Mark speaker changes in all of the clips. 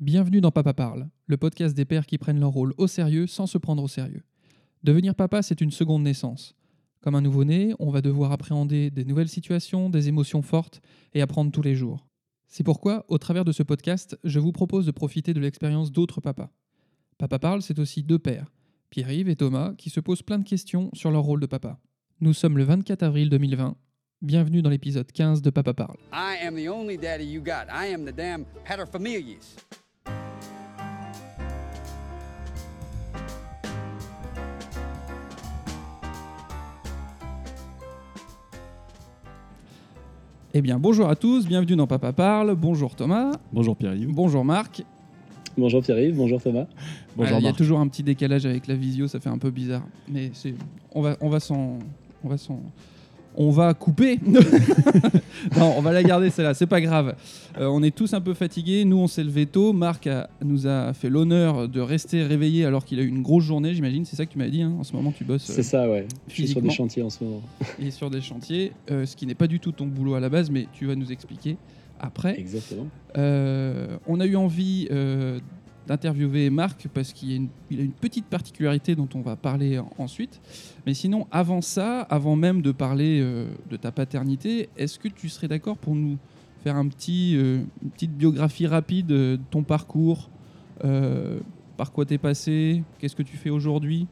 Speaker 1: Bienvenue dans Papa Parle, le podcast des pères qui prennent leur rôle au sérieux sans se prendre au sérieux. Devenir papa, c'est une seconde naissance. Comme un nouveau-né, on va devoir appréhender des nouvelles situations, des émotions fortes et apprendre tous les jours. C'est pourquoi, au travers de ce podcast, je vous propose de profiter de l'expérience d'autres papas. Papa Parle, c'est aussi deux pères, Pierre-Yves et Thomas, qui se posent plein de questions sur leur rôle de papa. Nous sommes le 24 avril 2020. Bienvenue dans l'épisode 15 de Papa Parle.
Speaker 2: I am the only daddy you got. I am the damn.
Speaker 1: Eh bien, bonjour à tous, bienvenue dans Papa Parle. Bonjour Thomas,
Speaker 3: Bonjour Pierre-Yves.
Speaker 1: bonjour Marc.
Speaker 4: Bonjour Pierre-Yves, bonjour Thomas.
Speaker 3: Bonjour
Speaker 1: Ah, Il y a toujours un petit décalage avec la visio, ça fait un peu bizarre. Mais c'est, on va, on va s'en, on va s'en, on va couper. non, on va la garder celle-là. C'est pas grave. Euh, on est tous un peu fatigués. Nous, on s'est levé tôt. Marc a- nous a fait l'honneur de rester réveillé alors qu'il a eu une grosse journée. J'imagine. C'est ça que tu m'as dit. hein. En ce moment, tu bosses. euh,
Speaker 4: C'est ça, ouais. Je suis sur des chantiers en ce moment.
Speaker 1: et sur des chantiers, euh, ce qui n'est pas du tout ton boulot à la base, mais tu vas nous expliquer après.
Speaker 4: Exactement.
Speaker 1: Euh, on a eu envie d'interviewer Marc parce qu'il a une, petite particularité dont on va parler en- ensuite. Mais sinon, avant ça, avant même de parler euh, de ta paternité, est-ce que tu serais d'accord pour nous faire un petit, euh, une petite biographie rapide de ton parcours euh, Par quoi t'es passé Qu'est-ce que tu fais aujourd'hui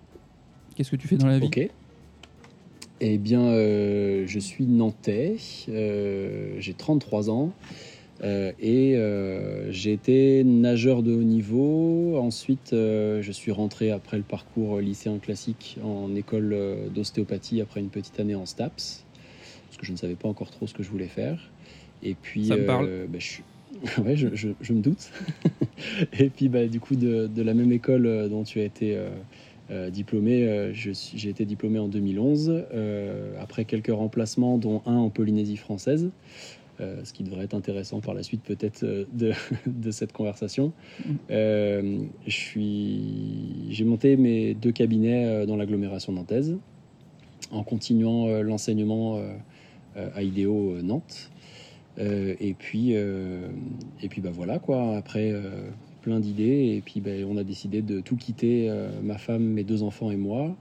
Speaker 1: Qu'est-ce que tu fais dans la vie?
Speaker 4: Ok. Eh bien, je suis nantais, j'ai 33 ans euh, et euh, j'ai été nageur de haut niveau. Ensuite, euh, je suis rentré après le parcours lycéen classique en école d'ostéopathie après une petite année en STAPS, parce que je ne savais pas encore trop ce que je voulais faire. Et puis,
Speaker 1: Ça me parle.
Speaker 4: bah, je suis- ouais, je, je- je me doute. et puis, bah, du coup, de, de la même école dont tu as été diplômé, j'ai été diplômé en 2011, euh, après quelques remplacements, dont un en Polynésie française, euh, ce qui devrait être intéressant par la suite peut-être euh, de, de cette conversation.
Speaker 1: Mm.
Speaker 4: Euh, J'ai monté mes deux cabinets euh, dans l'agglomération nantaise, en continuant l'enseignement à IDEO Nantes. Et puis, et puis bah voilà quoi. Après, plein d'idées. Et puis, ben, on a décidé de tout quitter, ma femme, mes deux enfants et moi,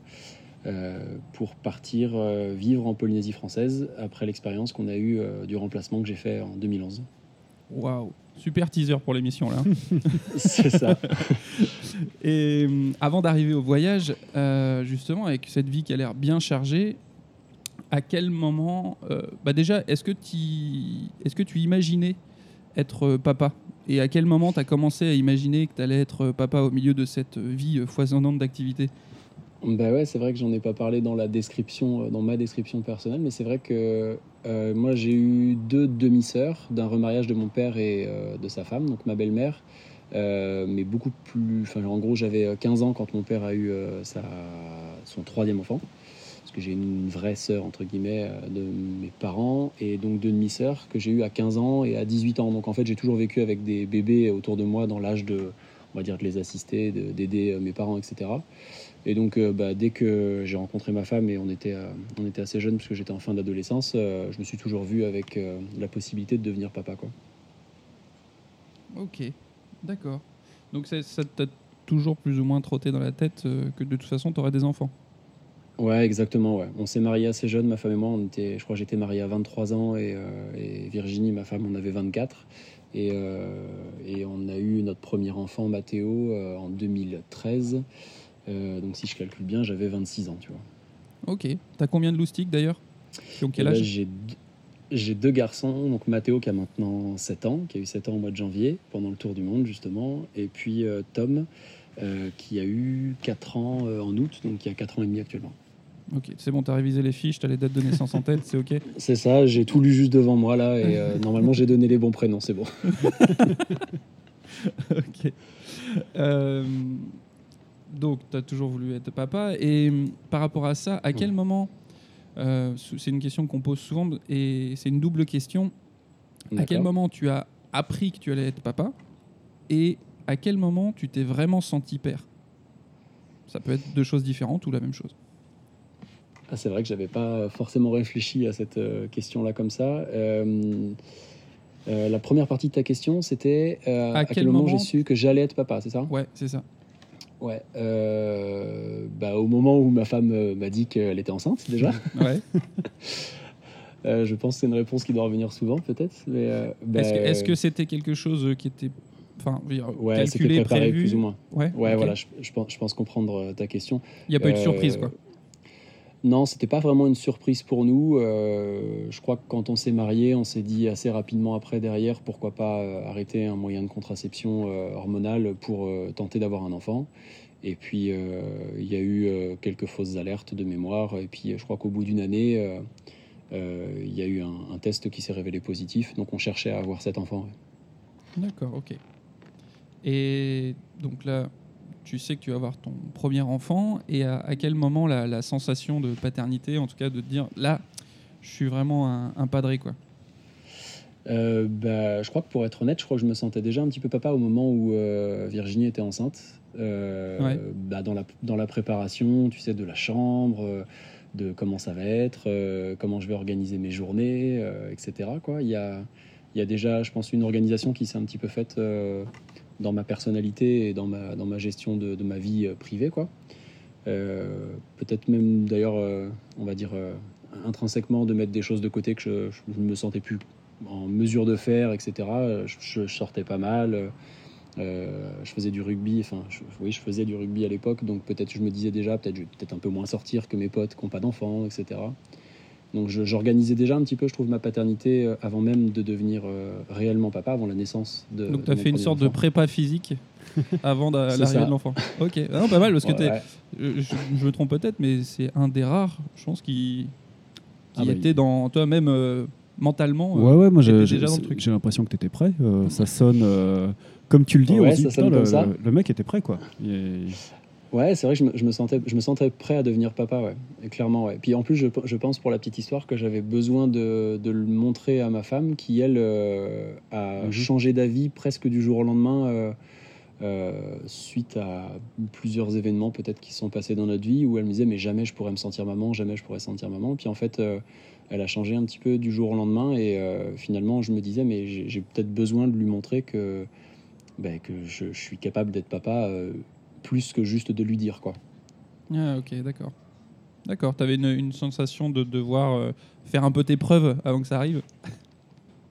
Speaker 4: pour partir euh, vivre en Polynésie française après l'expérience qu'on a eue euh, du remplacement que j'ai fait en 2011.
Speaker 1: Waouh Super teaser pour l'émission là.
Speaker 4: C'est ça.
Speaker 1: Et avant d'arriver au voyage, euh, justement, avec cette vie qui a l'air bien chargée, à quel moment, euh, bah déjà, est-ce que, que tu imaginais être euh, papa? Et à quel moment tu as commencé à imaginer que tu allais être euh, papa au milieu de cette vie euh, foisonnante d'activités?
Speaker 4: Bah ouais, c'est vrai que j'en ai pas parlé dans la description, euh, dans ma description personnelle, mais c'est vrai que euh, moi j'ai eu deux demi-sœurs d'un remariage de mon père et euh, de sa femme, donc ma belle-mère, mais beaucoup plus. En gros, j'avais 15 ans quand mon père a eu son troisième enfant, parce que j'ai une vraie sœur entre guillemets de mes parents et donc deux demi-sœurs que j'ai eu à 15 ans et à 18 ans. Donc en fait, j'ai toujours vécu avec des bébés autour de moi dans l'âge de, on va dire, de les assister, de- d'aider mes parents, etc. Et donc, euh, bah, dès que j'ai rencontré ma femme et on était, euh, on était assez jeunes parce que j'étais en fin d'adolescence, euh, je me suis toujours vu avec la possibilité de devenir papa. Quoi.
Speaker 1: Ok, d'accord. Donc ça, ça t'a toujours plus ou moins trotté dans la tête que de toute façon tu aurais des enfants?
Speaker 4: Ouais, exactement. Ouais. On s'est mariés assez jeunes, ma femme et moi. On était, je crois que j'étais marié à 23 ans et, et Virginie, ma femme, on avait 24. Et, et on a eu notre premier enfant, Mathéo, en 2013. Euh, donc si je calcule bien, j'avais 26 ans, tu vois.
Speaker 1: Ok. T'as combien de loustiques d'ailleurs? Qui ont quel
Speaker 4: là,
Speaker 1: âge?
Speaker 4: j'ai deux- J'ai deux garçons, donc Mathéo qui a maintenant 7 ans, qui a eu 7 ans au mois de janvier, pendant le tour du monde justement, et puis euh, Tom euh, qui a eu 4 ans euh, en août, donc qui a 4 ans et demi actuellement.
Speaker 1: Ok, c'est bon, t'as révisé les fiches, t'as les dates de naissance en tête, c'est ok?
Speaker 4: C'est ça, j'ai tout lu juste devant moi là, et euh, normalement j'ai donné les bons prénoms, c'est bon.
Speaker 1: Ok. Euh, donc, tu as toujours voulu être papa. Et hum, par rapport à ça, à quel moment, euh, c'est une question qu'on pose souvent, et c'est une double question, à quel moment tu as appris que tu allais être papa Et à quel moment tu t'es vraiment senti père? Ça peut être deux choses différentes ou la même chose.
Speaker 4: Ah, c'est vrai que j'avais pas forcément réfléchi à cette euh, question-là comme ça. Euh, Euh, la première partie de ta question, c'était euh,
Speaker 1: À
Speaker 4: à,
Speaker 1: quel
Speaker 4: quel moment,
Speaker 1: moment
Speaker 4: j'ai su que j'allais être papa, c'est ça?
Speaker 1: Ouais, c'est ça.
Speaker 4: Ouais. euh, bah, au moment où ma femme euh, m'a dit qu'elle était enceinte, déjà.
Speaker 1: Ouais.
Speaker 4: Euh, je pense que c'est une réponse qui doit revenir souvent, peut-être. Mais euh, bah,
Speaker 1: Est-ce que c'était quelque chose qui était enfin,
Speaker 4: ouais, c'était préparé
Speaker 1: prévu
Speaker 4: plus ou moins.
Speaker 1: Ouais,
Speaker 4: Ouais, voilà, je, je pense, je pense comprendre ta question.
Speaker 1: Il n'y a pas eu de surprise, quoi.
Speaker 4: Non, c'était pas vraiment une surprise pour nous. Euh, je crois que quand on s'est marié, on s'est dit assez rapidement après derrière, pourquoi pas euh, arrêter un moyen de contraception euh, hormonale pour tenter d'avoir un enfant. Et puis il y a eu quelques fausses alertes de mémoire. Et puis je crois qu'au bout d'une année, il y a eu un, un test qui s'est révélé positif. Donc on cherchait à avoir cet enfant.
Speaker 1: D'accord, ok. Et donc là, tu sais que tu vas avoir ton premier enfant. Et à, à quel moment la, la sensation de paternité, en tout cas de te dire là, je suis vraiment un, un padré, quoi.
Speaker 4: Euh, bah, je crois que pour être honnête, je crois que je me sentais déjà un petit peu papa au moment où euh, Virginie était enceinte. Euh,
Speaker 1: Ouais.
Speaker 4: bah, dans, la, dans la préparation, tu sais, de la chambre, de comment ça va être, comment je vais organiser mes journées, etc. Quoi. Il, y a, il y a déjà, je pense, une organisation qui s'est un petit peu faite dans ma personnalité et dans ma, dans ma gestion de, ma vie euh, privée. Quoi. Euh, Peut-être même d'ailleurs, euh, on va dire, intrinsèquement de mettre des choses de côté que je, ne me sentais plus en mesure de faire, etc. Je, sortais pas mal. je faisais du rugby, enfin, je- oui, je faisais du rugby à l'époque, donc peut-être je me disais déjà, peut-être je vais peut-être un peu moins sortir que mes potes qui n'ont pas d'enfants, etc. Donc j'organisais déjà un petit peu, je trouve, ma paternité euh, avant même de devenir euh, réellement papa, avant la naissance de.
Speaker 1: Donc tu as fait une sorte de prépa physique avant l'arrivée de l'enfant. Ok, Ah non, pas mal, parce que
Speaker 4: Ouais,
Speaker 1: t'es-
Speaker 4: ouais.
Speaker 1: je, me trompe peut-être, mais c'est un des rares, je pense, qui, qui
Speaker 3: Ah bah,
Speaker 1: était dans toi-même euh, mentalement. euh,
Speaker 3: Ouais, ouais, moi j'ai l'impression que tu étais prêt. Euh, ça sonne euh, comme tu le dis.
Speaker 4: Ouais,
Speaker 3: dit,
Speaker 4: ça sonne
Speaker 3: putain,
Speaker 4: comme
Speaker 3: le,
Speaker 4: ça.
Speaker 3: le- mec était prêt, quoi.
Speaker 4: Ouais, c'est vrai que je me, je me sentais, je me sentais prêt à devenir papa, ouais. Et clairement, ouais. Puis en plus, je, je pense pour la petite histoire que j'avais besoin de, de le montrer à ma femme, qui elle euh, a
Speaker 3: Mhm.
Speaker 4: changé d'avis presque du jour au lendemain euh, euh, suite à plusieurs événements peut-être qui se sont passés dans notre vie où elle me disait mais jamais je pourrais me sentir maman, jamais je pourrais sentir maman. Puis en fait, euh, elle a changé un petit peu du jour au lendemain et euh, finalement, je me disais mais j'ai peut-être besoin de lui montrer que ben, que je, je suis capable d'être papa. Plus que juste de lui dire quoi.
Speaker 1: Ah, ok, d'accord. D'accord, tu avais une, une sensation de devoir euh, faire un peu tes preuves avant que ça arrive?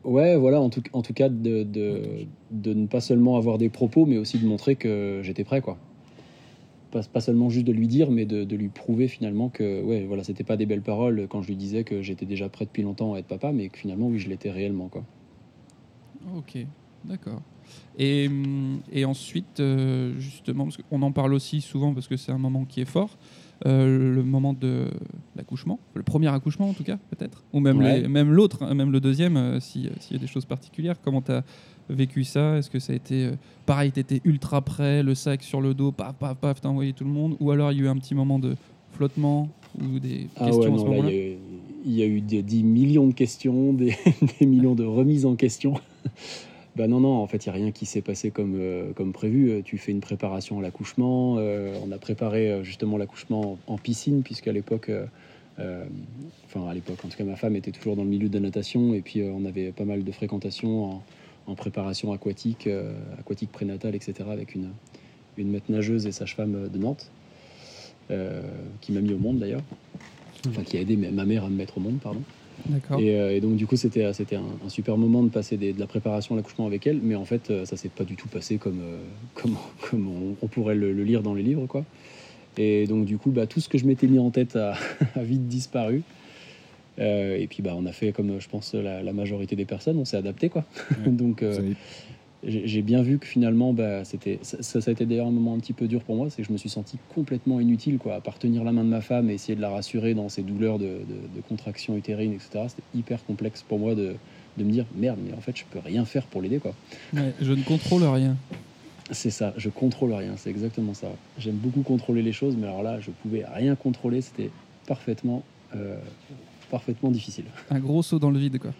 Speaker 4: Ouais, voilà, en tout, en tout cas, de, de, de ne pas seulement avoir des propos, mais aussi de montrer que j'étais prêt, quoi. Pas, pas seulement juste de lui dire, mais de, de lui prouver finalement que, ouais, voilà, c'était pas des belles paroles quand je lui disais que j'étais déjà prêt depuis longtemps à être papa, mais que finalement, oui, je l'étais réellement, quoi.
Speaker 1: Ok, d'accord. Et, hum, et ensuite, euh, justement, parce qu'on en parle aussi souvent parce que c'est un moment qui est fort, euh, le moment de l'accouchement, le premier accouchement en tout cas, peut-être, ou même
Speaker 4: Ouais.
Speaker 1: les- même l'autre, hein, même le deuxième, euh, si- s'il y a des choses particulières. Comment tu as vécu ça? Est-ce que ça a été euh, pareil, tu étais ultra prêt, le sac sur le dos, paf, paf, paf, t'as envoyé tout le monde? Ou alors il y a eu un petit moment de flottement ou des
Speaker 4: Ah
Speaker 1: questions
Speaker 4: ouais,
Speaker 1: à ce
Speaker 4: non, là,
Speaker 1: moment-là
Speaker 4: il y a eu- il y, a eu des, des millions de questions, des, des millions de remises en question. Bah non, non, en fait, il n'y a rien qui s'est passé comme, euh, comme prévu. Euh, Tu fais une préparation à l'accouchement. euh, on a préparé justement l'accouchement en, piscine, puisqu'à l'époque, enfin à l'époque, en tout cas, ma femme était toujours dans le milieu de la natation, et puis on avait pas mal de fréquentation en, en préparation aquatique, aquatique prénatale, etc., avec une, une maître nageuse et sage-femme de Nantes, qui m'a mis au monde d'ailleurs enfin qui a aidé ma mère à me mettre au monde, pardon. Et, euh, et donc du coup c'était c'était un, un super moment de passer des- de la préparation à l'accouchement avec elle, mais en fait euh, ça s'est pas du tout passé comme euh, comme, comme on, on pourrait le, le lire dans les livres quoi. Et donc du coup bah, tout ce que je m'étais mis en tête a, a vite disparu. Euh, et puis bah on a fait comme je pense la, la majorité des personnes, on s'est adapté quoi.
Speaker 3: Ouais.
Speaker 4: donc euh, j'ai bien vu que finalement, bah, c'était ça, ça, ça a été d'ailleurs un moment un petit peu dur pour moi, c'est que je me suis senti complètement inutile, quoi, à part tenir la main de ma femme et essayer de la rassurer dans ses douleurs de, de, de contraction utérine, etc. C'était hyper complexe pour moi de, de me dire merde, mais en fait, je peux rien faire pour l'aider, quoi.
Speaker 1: Ouais, je ne contrôle rien.
Speaker 4: C'est ça, je contrôle rien, c'est exactement ça. J'aime beaucoup contrôler les choses, mais alors là, je pouvais rien contrôler, c'était parfaitement, euh, parfaitement difficile.
Speaker 1: Un gros saut dans le vide, quoi.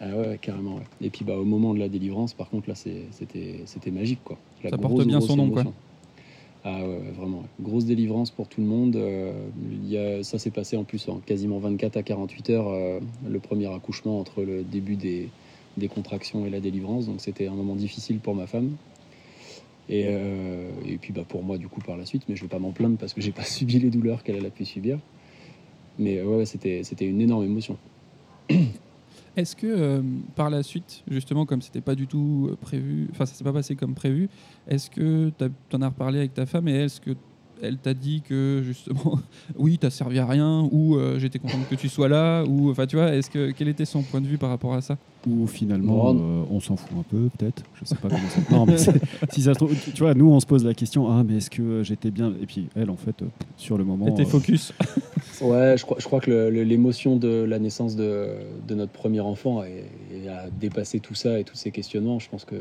Speaker 4: Ah ouais, carrément. ouais. Et puis bah, au moment de la délivrance, par contre, là, c'était magique. Quoi. La
Speaker 1: Ça porte bien son nom, quoi.
Speaker 4: Ah ouais, vraiment. ouais. Grosse délivrance pour tout le monde. Euh, il y a, ça s'est passé en plus en quasiment 24 à 48 heures, euh, le premier accouchement entre le début des, des contractions et la délivrance. Donc c'était un moment difficile pour ma femme. Et, euh, et puis bah, pour moi, du coup, par la suite. Mais je ne vais pas m'en plaindre parce que j'ai pas subi les douleurs qu'elle a pu subir. Mais ouais, c'était une énorme émotion.
Speaker 1: Est-ce que euh, par la suite, justement, comme c'était pas du tout euh, prévu, enfin ça s'est pas passé comme prévu, est-ce que tu en as reparlé avec ta femme et est-ce que elle t'a dit que justement, oui, t'as servi à rien, ou euh, j'étais contente que tu sois là, ou enfin tu vois, est-ce que quel était son point de vue par rapport à ça?
Speaker 3: Ou finalement, euh, on s'en fout un peu, peut-être. Je sais pas comment ça. Non, mais si ça se trouve, tu vois, nous, on se pose la question ah, mais est-ce que j'étais bien? Et puis, elle, en fait, euh, sur le moment.
Speaker 1: Était
Speaker 3: euh,
Speaker 1: focus.
Speaker 4: Ouais, je crois, je crois que l'émotion de la naissance de, de notre premier enfant a dépassé tout ça et tous ces questionnements. Je pense que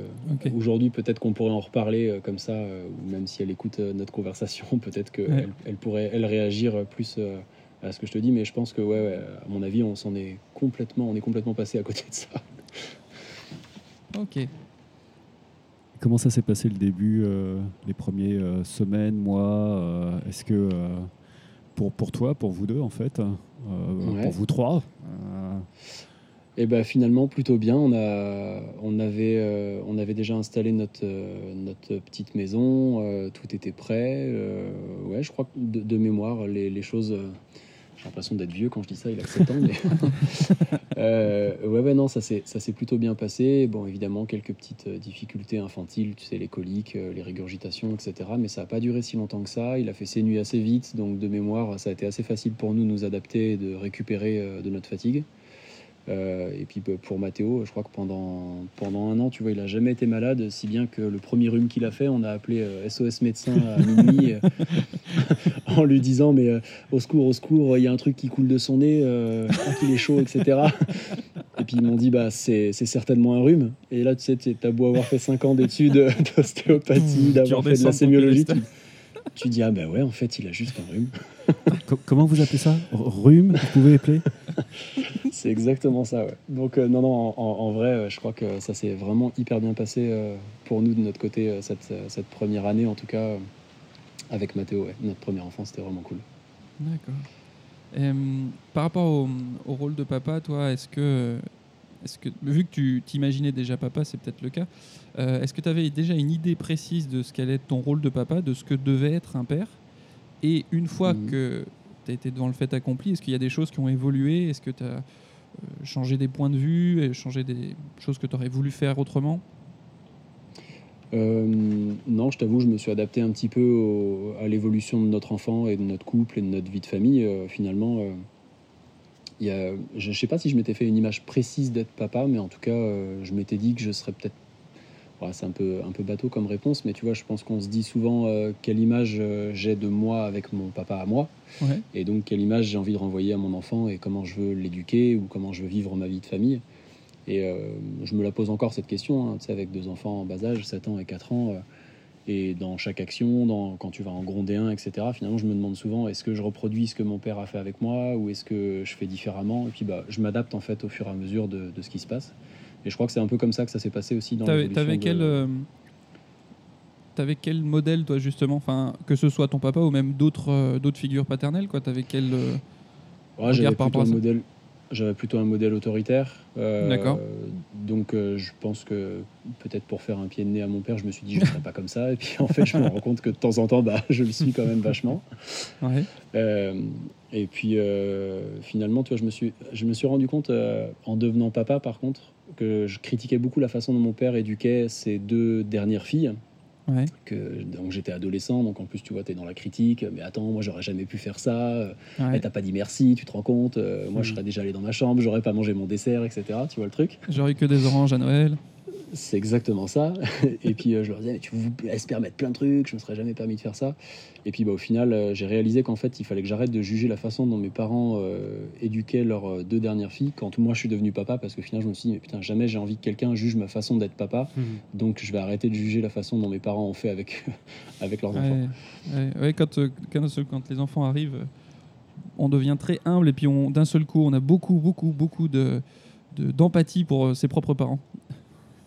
Speaker 4: aujourd'hui, peut-être qu'on pourrait en reparler euh, comme ça, euh, ou même si elle écoute euh, notre conversation, peut-être qu'elle
Speaker 1: Ouais.
Speaker 4: elle pourrait elle réagir plus euh, à ce que je te dis. Mais je pense que, ouais, ouais, à mon avis, on s'en est complètement, on est complètement passé à côté de ça.
Speaker 1: Ok.
Speaker 3: Comment ça s'est passé le début, euh, les premières euh, semaines, mois euh, Est-ce que euh, pour, pour toi, pour vous deux, en fait, euh,
Speaker 4: Ouais.
Speaker 3: pour vous trois, euh,
Speaker 4: Et ben finalement plutôt bien. On a, on avait, euh, on avait déjà installé notre, euh, notre petite maison. euh, tout était prêt. euh, ouais, je crois que de, de mémoire, les, les choses. J'ai l'impression d'être vieux quand je dis ça. Il a 7 ans, Euh, ouais, ouais, non, ça s'est, plutôt bien passé. Bon, évidemment, quelques petites euh, difficultés infantiles, tu sais, les coliques, euh, les régurgitations, etc. Mais ça n'a pas duré si longtemps que ça. Il a fait ses nuits assez vite, donc de mémoire, ça a été assez facile pour nous de nous adapter et de récupérer de notre fatigue. Euh, et puis bah, pour Mathéo, je crois que pendant, pendant un an, tu vois, il a jamais été malade, si bien que le premier rhume qu'il a fait, on a appelé euh, SOS médecin à minuit euh, en lui disant mais euh, au secours, au secours, il y a un truc qui coule de son nez, euh, je crois qu'il est chaud, etc. Et puis ils m'ont dit bah c'est certainement un rhume. Et là, tu sais, tu as beau avoir fait 5 ans d'études d'ostéopathie, d'avoir fait de la sémiologie, tu, dis ah bah ouais, en fait, il a juste un rhume.
Speaker 3: co- comment vous appelez ça? Rhume Vous pouvez appeler?
Speaker 4: C'est exactement ça, ouais. Donc, euh, non, non, en, vrai, euh, je crois que ça s'est vraiment hyper bien passé euh, pour nous de notre côté, cette, cette première année, en tout cas, euh, avec Mathéo, ouais. Notre premier enfant, c'était vraiment cool.
Speaker 1: D'accord. Par rapport au, au rôle de papa, toi, est-ce que, est que, vu que tu t'imaginais déjà papa, c'est peut-être le cas, euh, est-ce que tu avais déjà une idée précise de ce qu'allait être ton rôle de papa, de ce que devait être un père? Et une fois
Speaker 4: Mhm.
Speaker 1: que tu as été devant le fait accompli, est-ce qu'il y a des choses qui ont évolué? Est-ce que tu as changé des points de vue, et changé des choses que tu aurais voulu faire autrement?
Speaker 4: Euh, non, je t'avoue, je me suis adapté un petit peu au- à l'évolution de notre enfant et de notre couple et de notre vie de famille. Euh, finalement, euh, il y a, je ne sais pas si je m'étais fait une image précise d'être papa, mais en tout cas, euh, je m'étais dit que je serais peut-être. C'est un peu, un peu bateau comme réponse, mais tu vois, je pense qu'on se dit souvent euh, quelle image euh, j'ai de moi avec mon papa à moi,
Speaker 1: Ouais.
Speaker 4: et donc quelle image j'ai envie de renvoyer à mon enfant et comment je veux l'éduquer ou comment je veux vivre ma vie de famille. Et euh, je me la pose encore cette question, hein, tu sais, avec deux enfants en bas âge, 7 ans et 4 ans. et dans chaque action, dans, quand tu vas en gronder un, etc., finalement, je me demande souvent est-ce que je reproduis ce que mon père a fait avec moi ou est-ce que je fais différemment? Et puis, bah, je m'adapte en fait au fur et à mesure de, de ce qui se passe. Et je crois que c'est un peu comme ça que ça s'est passé aussi dans
Speaker 1: T'avais t'avais
Speaker 4: de-
Speaker 1: quel, euh, t'avais quel modèle, toi, justement enfin, Que ce soit ton papa ou même d'autres euh, d'autres figures paternelles, quoi T'avais quel. euh,
Speaker 4: Ouais, j'avais
Speaker 1: par
Speaker 4: plutôt un modèle. J'avais plutôt un modèle autoritaire.
Speaker 1: D'accord.
Speaker 4: Donc, je pense que peut-être pour faire un pied de nez à mon père, je me suis dit je ne serais pas comme ça. Et puis, en fait, je me rends compte que de temps en temps, bah, je le suis quand même vachement.
Speaker 1: Ouais.
Speaker 4: Et puis finalement, tu vois, je me suis, je me suis rendu compte en devenant papa, par contre, que je critiquais beaucoup la façon dont mon père éduquait ses deux dernières filles.
Speaker 1: Ouais.
Speaker 4: Que, donc j'étais adolescent, donc en plus, tu vois, tu es dans la critique. Mais attends, moi, j'aurais jamais pu faire ça. Euh,
Speaker 1: ouais.
Speaker 4: Elle t'a pas dit merci, tu te rends compte. Euh, moi, je
Speaker 3: Mhm.
Speaker 4: serais déjà allé dans ma chambre, j'aurais pas mangé mon dessert, etc. Tu vois le truc
Speaker 1: J'aurais eu que des oranges à Noël.
Speaker 4: C'est exactement ça. et puis euh, je leur disais, mais tu vous laisses permettre plein de trucs, je me serais jamais permis de faire ça. Et puis bah, au final, euh, j'ai réalisé qu'en fait, il fallait que j'arrête de juger la façon dont mes parents euh, éduquaient leurs deux dernières filles quand moi je suis devenu papa, parce que finalement, je me suis dit, mais putain, jamais j'ai envie que quelqu'un juge ma façon d'être papa. Donc je vais arrêter de juger la façon dont mes parents ont fait avec, avec leurs enfants.
Speaker 1: Ouais, ouais, ouais, quand, quand, les enfants arrivent, on devient très humble et puis on- d'un seul coup, on a beaucoup, beaucoup, beaucoup de de- d'empathie pour ses propres parents.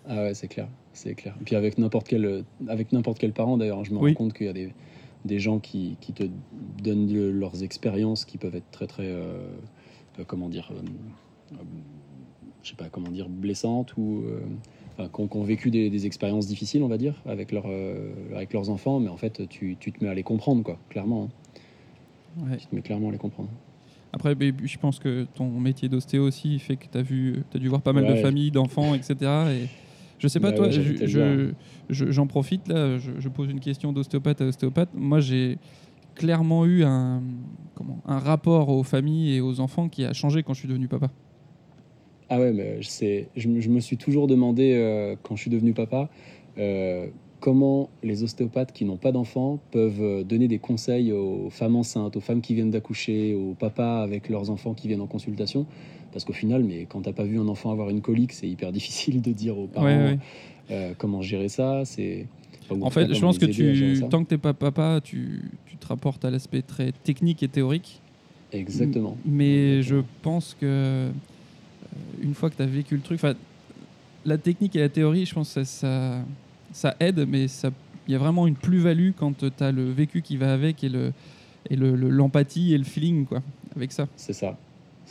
Speaker 4: Ah ouais, c'est clair, c'est clair. Et puis avec n'importe quel, avec n'importe quel parent d'ailleurs, je me
Speaker 1: Oui.
Speaker 4: rends compte qu'il y a des, des gens qui, qui te donnent le- leurs expériences qui peuvent être très très, euh, euh, comment dire, euh, je sais pas comment dire, blessantes ou enfin, qui, ont, vécu des, des expériences difficiles, on va dire, avec, leur, avec leurs enfants, mais en fait, tu, tu te mets à les comprendre, quoi, clairement. hein.
Speaker 1: Ouais.
Speaker 4: Tu te mets clairement à les comprendre.
Speaker 1: Après, je pense que ton métier d'ostéo aussi fait que tu as, vu, as dû voir pas mal de familles, d'enfants, etc. Et je sais pas,
Speaker 4: Bah
Speaker 1: toi,
Speaker 4: ouais,
Speaker 1: je- je- j'en profite là, je, je pose une question d'ostéopathe à ostéopathe. Moi, j'ai clairement eu un, comment, un rapport aux familles et aux enfants qui a changé quand je suis devenu papa.
Speaker 4: Ah ouais, mais je, sais, je, me- je me suis toujours demandé, euh, quand je suis devenu papa, euh, comment les ostéopathes qui n'ont pas d'enfants peuvent euh, donner des conseils aux femmes enceintes, aux femmes qui viennent d'accoucher, aux papas avec leurs enfants qui viennent en consultation. Parce qu'au final, mais quand t'as pas vu un enfant avoir une colique, c'est hyper difficile de dire aux parents
Speaker 1: Ouais, ouais.
Speaker 4: euh, comment gérer ça. C'est
Speaker 1: En
Speaker 4: cas,
Speaker 1: fait, je pense que tu, tant que t'es pas papa, tu, tu te rapportes à l'aspect très technique et théorique.
Speaker 4: Exactement.
Speaker 1: Mais
Speaker 4: Exactement.
Speaker 1: je pense que euh, une fois que tu as vécu le truc, la technique et la théorie, je pense que ça, ça, ça aide, mais ça- il y a vraiment une plus-value quand tu as le vécu qui va avec et le et le- le- l'empathie et le feeling quoi, avec ça.
Speaker 4: C'est ça.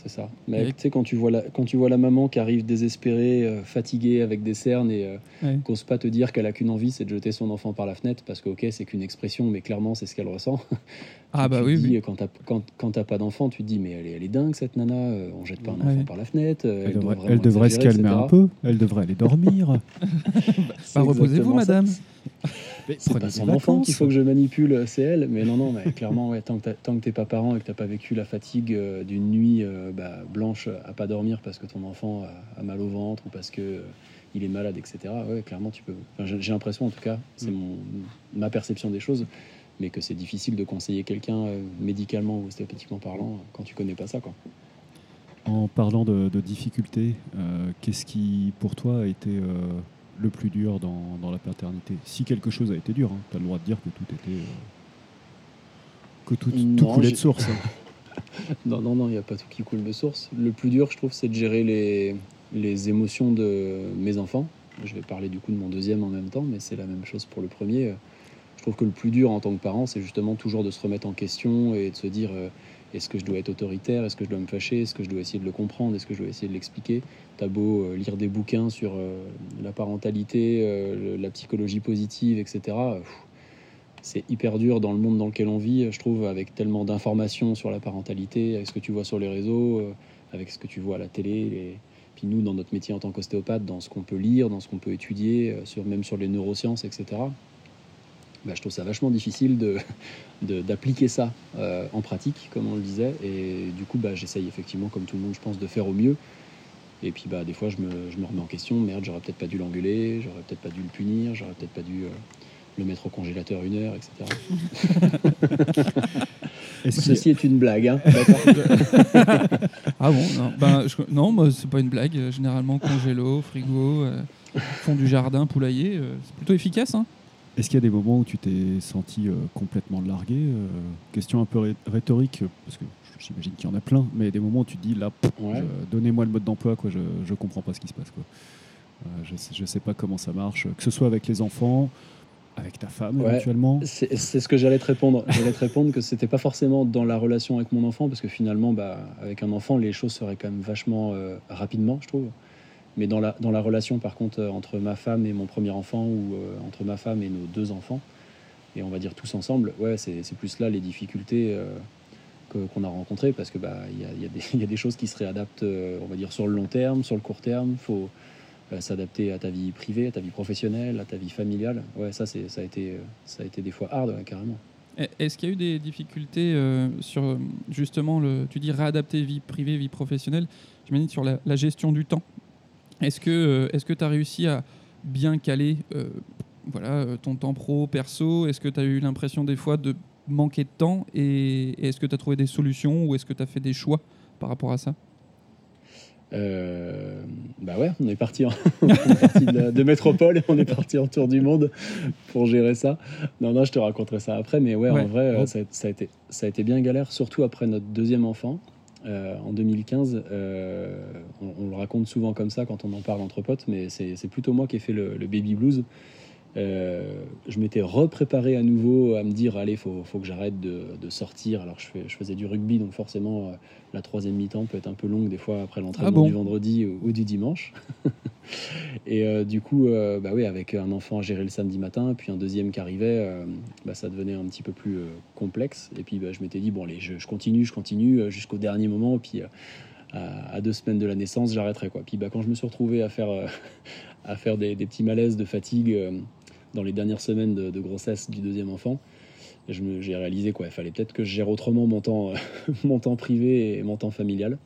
Speaker 4: C'est ça. Mais
Speaker 1: Et-
Speaker 4: tu sais, quand tu vois la, quand tu vois la maman qui arrive désespérée, euh, fatiguée, avec des cernes et euh,
Speaker 1: Ouais.
Speaker 4: qu'ose pas te dire qu'elle a qu'une envie, c'est de jeter son enfant par la fenêtre parce que, ok, c'est qu'une expression, mais clairement, c'est ce qu'elle ressent.
Speaker 1: Ah bah oui,
Speaker 4: dis,
Speaker 1: oui.
Speaker 4: Quand t'as quand, quand t'as pas d'enfant, tu te dis, mais elle est, elle est dingue cette nana, euh, on jette pas un
Speaker 1: Ouais.
Speaker 4: enfant par la fenêtre. euh,
Speaker 3: Elle devrait, elle devrait se calmer
Speaker 4: etc.
Speaker 3: un peu. Elle devrait aller dormir.
Speaker 1: Bah, reposez-vous, madame.
Speaker 4: C'est
Speaker 3: Prenez
Speaker 4: pas son enfant qu'il faut que je manipule, c'est elle. Mais non, non, mais clairement, ouais, tant que t'as- tant que t'es pas parent et que t'as pas vécu la fatigue euh, d'une nuit euh, bah, blanche à pas dormir parce que ton enfant a, a mal au ventre ou parce que euh, il est malade, etc. Ouais, clairement, tu peux. enfin, j'ai l'impression, en tout cas, c'est
Speaker 3: Mm.
Speaker 4: mon ma perception des choses, mais que c'est difficile de conseiller quelqu'un euh, médicalement ou ostéopathiquement parlant quand tu connais pas ça, quoi.
Speaker 3: En parlant de, de difficultés, euh, qu'est-ce qui, pour toi, a été euh, le plus dur dans, dans la paternité? Si quelque chose a été dur, tu as le droit de dire que tout était. euh, que tout, coulait de source. hein.
Speaker 4: Non, non, non, il n'y a pas tout qui coule de source. Le plus dur, je trouve, c'est de gérer les, les émotions de mes enfants. Je vais parler du coup de mon deuxième en même temps, mais c'est la même chose pour le premier. Trouve que le plus dur en tant que parent, c'est justement toujours de se remettre en question et de se dire euh, est-ce que je dois être autoritaire Est-ce que je dois me fâcher Est-ce que je dois essayer de le comprendre Est-ce que je dois essayer de l'expliquer T'as beau euh, lire des bouquins sur euh, la parentalité, la psychologie positive, etc. c'est hyper dur dans le monde dans lequel on vit, je trouve, avec tellement d'informations sur la parentalité, avec ce que tu vois sur les réseaux, avec ce que tu vois à la télé. les- Puis nous, dans notre métier en tant qu'ostéopathe, dans ce qu'on peut lire, dans ce qu'on peut étudier, sur, même sur les neurosciences, etc. Bah, je trouve ça vachement difficile de, de- d'appliquer ça euh, en pratique, comme on le disait. Et du coup, bah, j'essaye effectivement, comme tout le monde, je pense, de faire au mieux. Et puis bah, des fois, je me, je me remets en question. Merde, j'aurais peut-être pas dû l'engueuler, j'aurais peut-être pas dû le punir, j'aurais peut-être pas dû euh, le mettre au congélateur une heure, etc.
Speaker 3: Y a-
Speaker 4: Ceci est une blague, hein,
Speaker 1: Ah bon non, ben, je- non, c'est pas une blague. Généralement congélo, frigo, euh, fond du jardin, poulailler, c'est plutôt efficace. Hein
Speaker 3: Est-ce qu'il y a des moments où tu t'es senti euh, complètement largué euh, Question un peu ré- rhétorique, parce que j'imagine qu'il y en a plein, mais des moments où tu te dis là,
Speaker 4: Ouais.
Speaker 3: donnez-moi le mode d'emploi, quoi, je, je comprends pas ce qui se passe. Quoi. Euh, je, sais, je sais pas comment ça marche, que ce soit avec les enfants, avec ta femme
Speaker 4: Ouais.
Speaker 3: éventuellement.
Speaker 4: C'est ce que j'allais te répondre. J'allais te répondre que c'était pas forcément dans la relation avec mon enfant, parce que finalement, bah, avec un enfant, les choses seraient quand même vachement rapidement, je trouve. Mais dans la, dans la relation, par contre, euh, entre ma femme et mon premier enfant, ou euh, entre ma femme et nos deux enfants, et on va dire tous ensemble, ouais, c'est plus là les difficultés euh, qu'on a rencontrées, parce que bah, y, a, y a des- y a des choses qui se réadaptent, euh, on va dire, sur le long terme, sur le court terme. Il faut s'adapter à ta vie privée, à ta vie professionnelle, à ta vie familiale. Ouais, ça, ça, a été, ça a été des fois hard, carrément.
Speaker 1: Est-ce qu'il y a eu des difficultés sur justement le, tu dis réadapter vie privée, vie professionnelle, j'imagine sur la gestion du temps. Est-ce que euh, tu as réussi à bien caler euh, voilà, euh, ton temps pro, perso? Est-ce que tu as eu l'impression des fois de manquer de temps? Et, et est-ce que tu as trouvé des solutions ou est-ce que tu as fait des choix par rapport à ça?
Speaker 4: Euh, bah ouais, on est parti, en- on est parti de, la- de métropole et on est parti en tour du monde pour gérer ça. Non, non, je te raconterai ça après, mais ouais,
Speaker 1: Ouais.
Speaker 4: en vrai,
Speaker 3: Bon.
Speaker 4: ça, a- ça a été, ça a été bien galère, surtout après notre deuxième enfant. Euh, en 2015, euh, on, le raconte souvent comme ça quand on en parle entre potes, mais c'est plutôt moi qui ai fait le baby blues. Euh, je m'étais repréparé à nouveau à me dire allez, faut, faut que j'arrête de, de sortir. Alors je, fais, je faisais du rugby, donc forcément euh, la troisième mi-temps peut être un peu longue des fois après l'entraînement
Speaker 1: Ah bon
Speaker 4: du vendredi ou, ou du dimanche. et euh, du coup, bah oui, avec un enfant à gérer le samedi matin, puis un deuxième qui arrivait, bah, ça devenait un petit peu plus complexe. Et puis bah, je m'étais dit bon allez, je, je continue, je continue jusqu'au dernier moment. Puis à, à deux semaines de la naissance, j'arrêterai quoi. Puis bah, quand je me suis retrouvé à faire, euh, à faire des, des petits malaises de fatigue euh, dans les dernières semaines de, grossesse du deuxième enfant, j'ai réalisé quoi. Il fallait peut-être que je gère autrement mon temps, euh, mon temps privé et mon temps familial.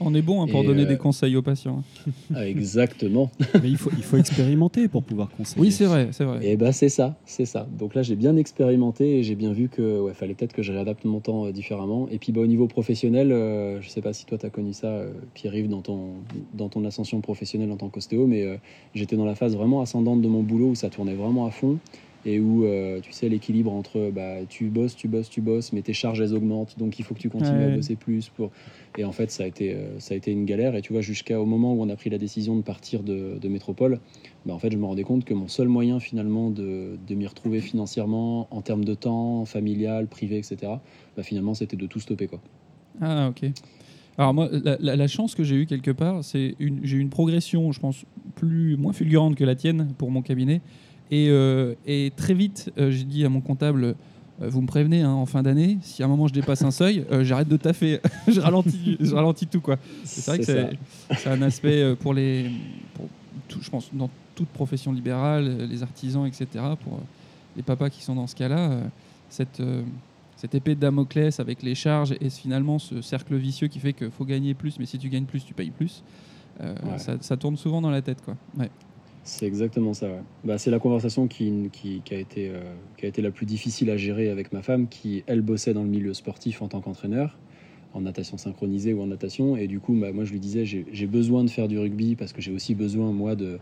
Speaker 1: On est bon hein, pour
Speaker 4: Et,
Speaker 1: donner
Speaker 4: euh,
Speaker 1: des conseils aux patients.
Speaker 4: Ah, exactement.
Speaker 3: Mais il faut, il faut expérimenter pour pouvoir conseiller.
Speaker 1: Oui, c'est vrai, c'est vrai.
Speaker 4: Et bah c'est ça, c'est ça. Donc là j'ai bien expérimenté et j'ai bien vu que ouais, fallait peut-être que je réadapte mon temps euh, différemment. Et puis bah, au niveau professionnel, euh, je sais pas si toi tu as connu ça, euh, Pierre-Yves, dans ton, dans ton ascension professionnelle en tant qu'ostéo, mais euh, j'étais dans la phase vraiment ascendante de mon boulot où ça tournait vraiment à fond et où euh, tu sais l'équilibre entre bah, tu bosses, tu bosses, tu bosses, mais tes charges elles augmentent, donc il faut que tu continues
Speaker 1: Ouais.
Speaker 4: à bosser plus pour. Et en fait ça a été euh, ça a été une galère. Et tu vois jusqu'au moment où on a pris la décision de partir de, de métropole, bah, en fait je me rendais compte que mon seul moyen finalement de, de m'y retrouver financièrement en termes de temps, familial, privé, etc. Bah, finalement c'était de tout stopper quoi.
Speaker 1: Ah, ok. Alors moi, la, la- la chance que j'ai eue quelque part, c'est une, j'ai eu une progression, je pense, plus moins fulgurante que la tienne pour mon cabinet. Et, euh, et très vite, euh, j'ai dit à mon comptable, euh, vous me prévenez hein, en fin d'année, si à un moment je dépasse un seuil, euh, j'arrête de taffer, je, ralentis, je ralentis tout. quoi. C'est vrai que c'est, un aspect pour les, pour tout- je pense, dans toute profession libérale, les artisans, etc., pour les papas qui sont dans ce cas-là, cette, cette épée de Damoclès avec les charges et finalement ce cercle vicieux qui fait qu'il faut gagner plus, mais si tu gagnes plus, tu payes plus. euh,
Speaker 4: Ouais.
Speaker 1: ça, ça tourne souvent dans la tête. Quoi. Ouais.
Speaker 4: C'est exactement ça. ouais. Bah, c'est la conversation qui, qui, qui a été, euh, qui a été la plus difficile à gérer avec ma femme, qui elle bossait dans le milieu sportif en tant qu'entraîneur, en natation synchronisée ou en natation. Et du coup, bah, moi je lui disais, j'ai besoin de faire du rugby parce que j'ai aussi besoin, moi, de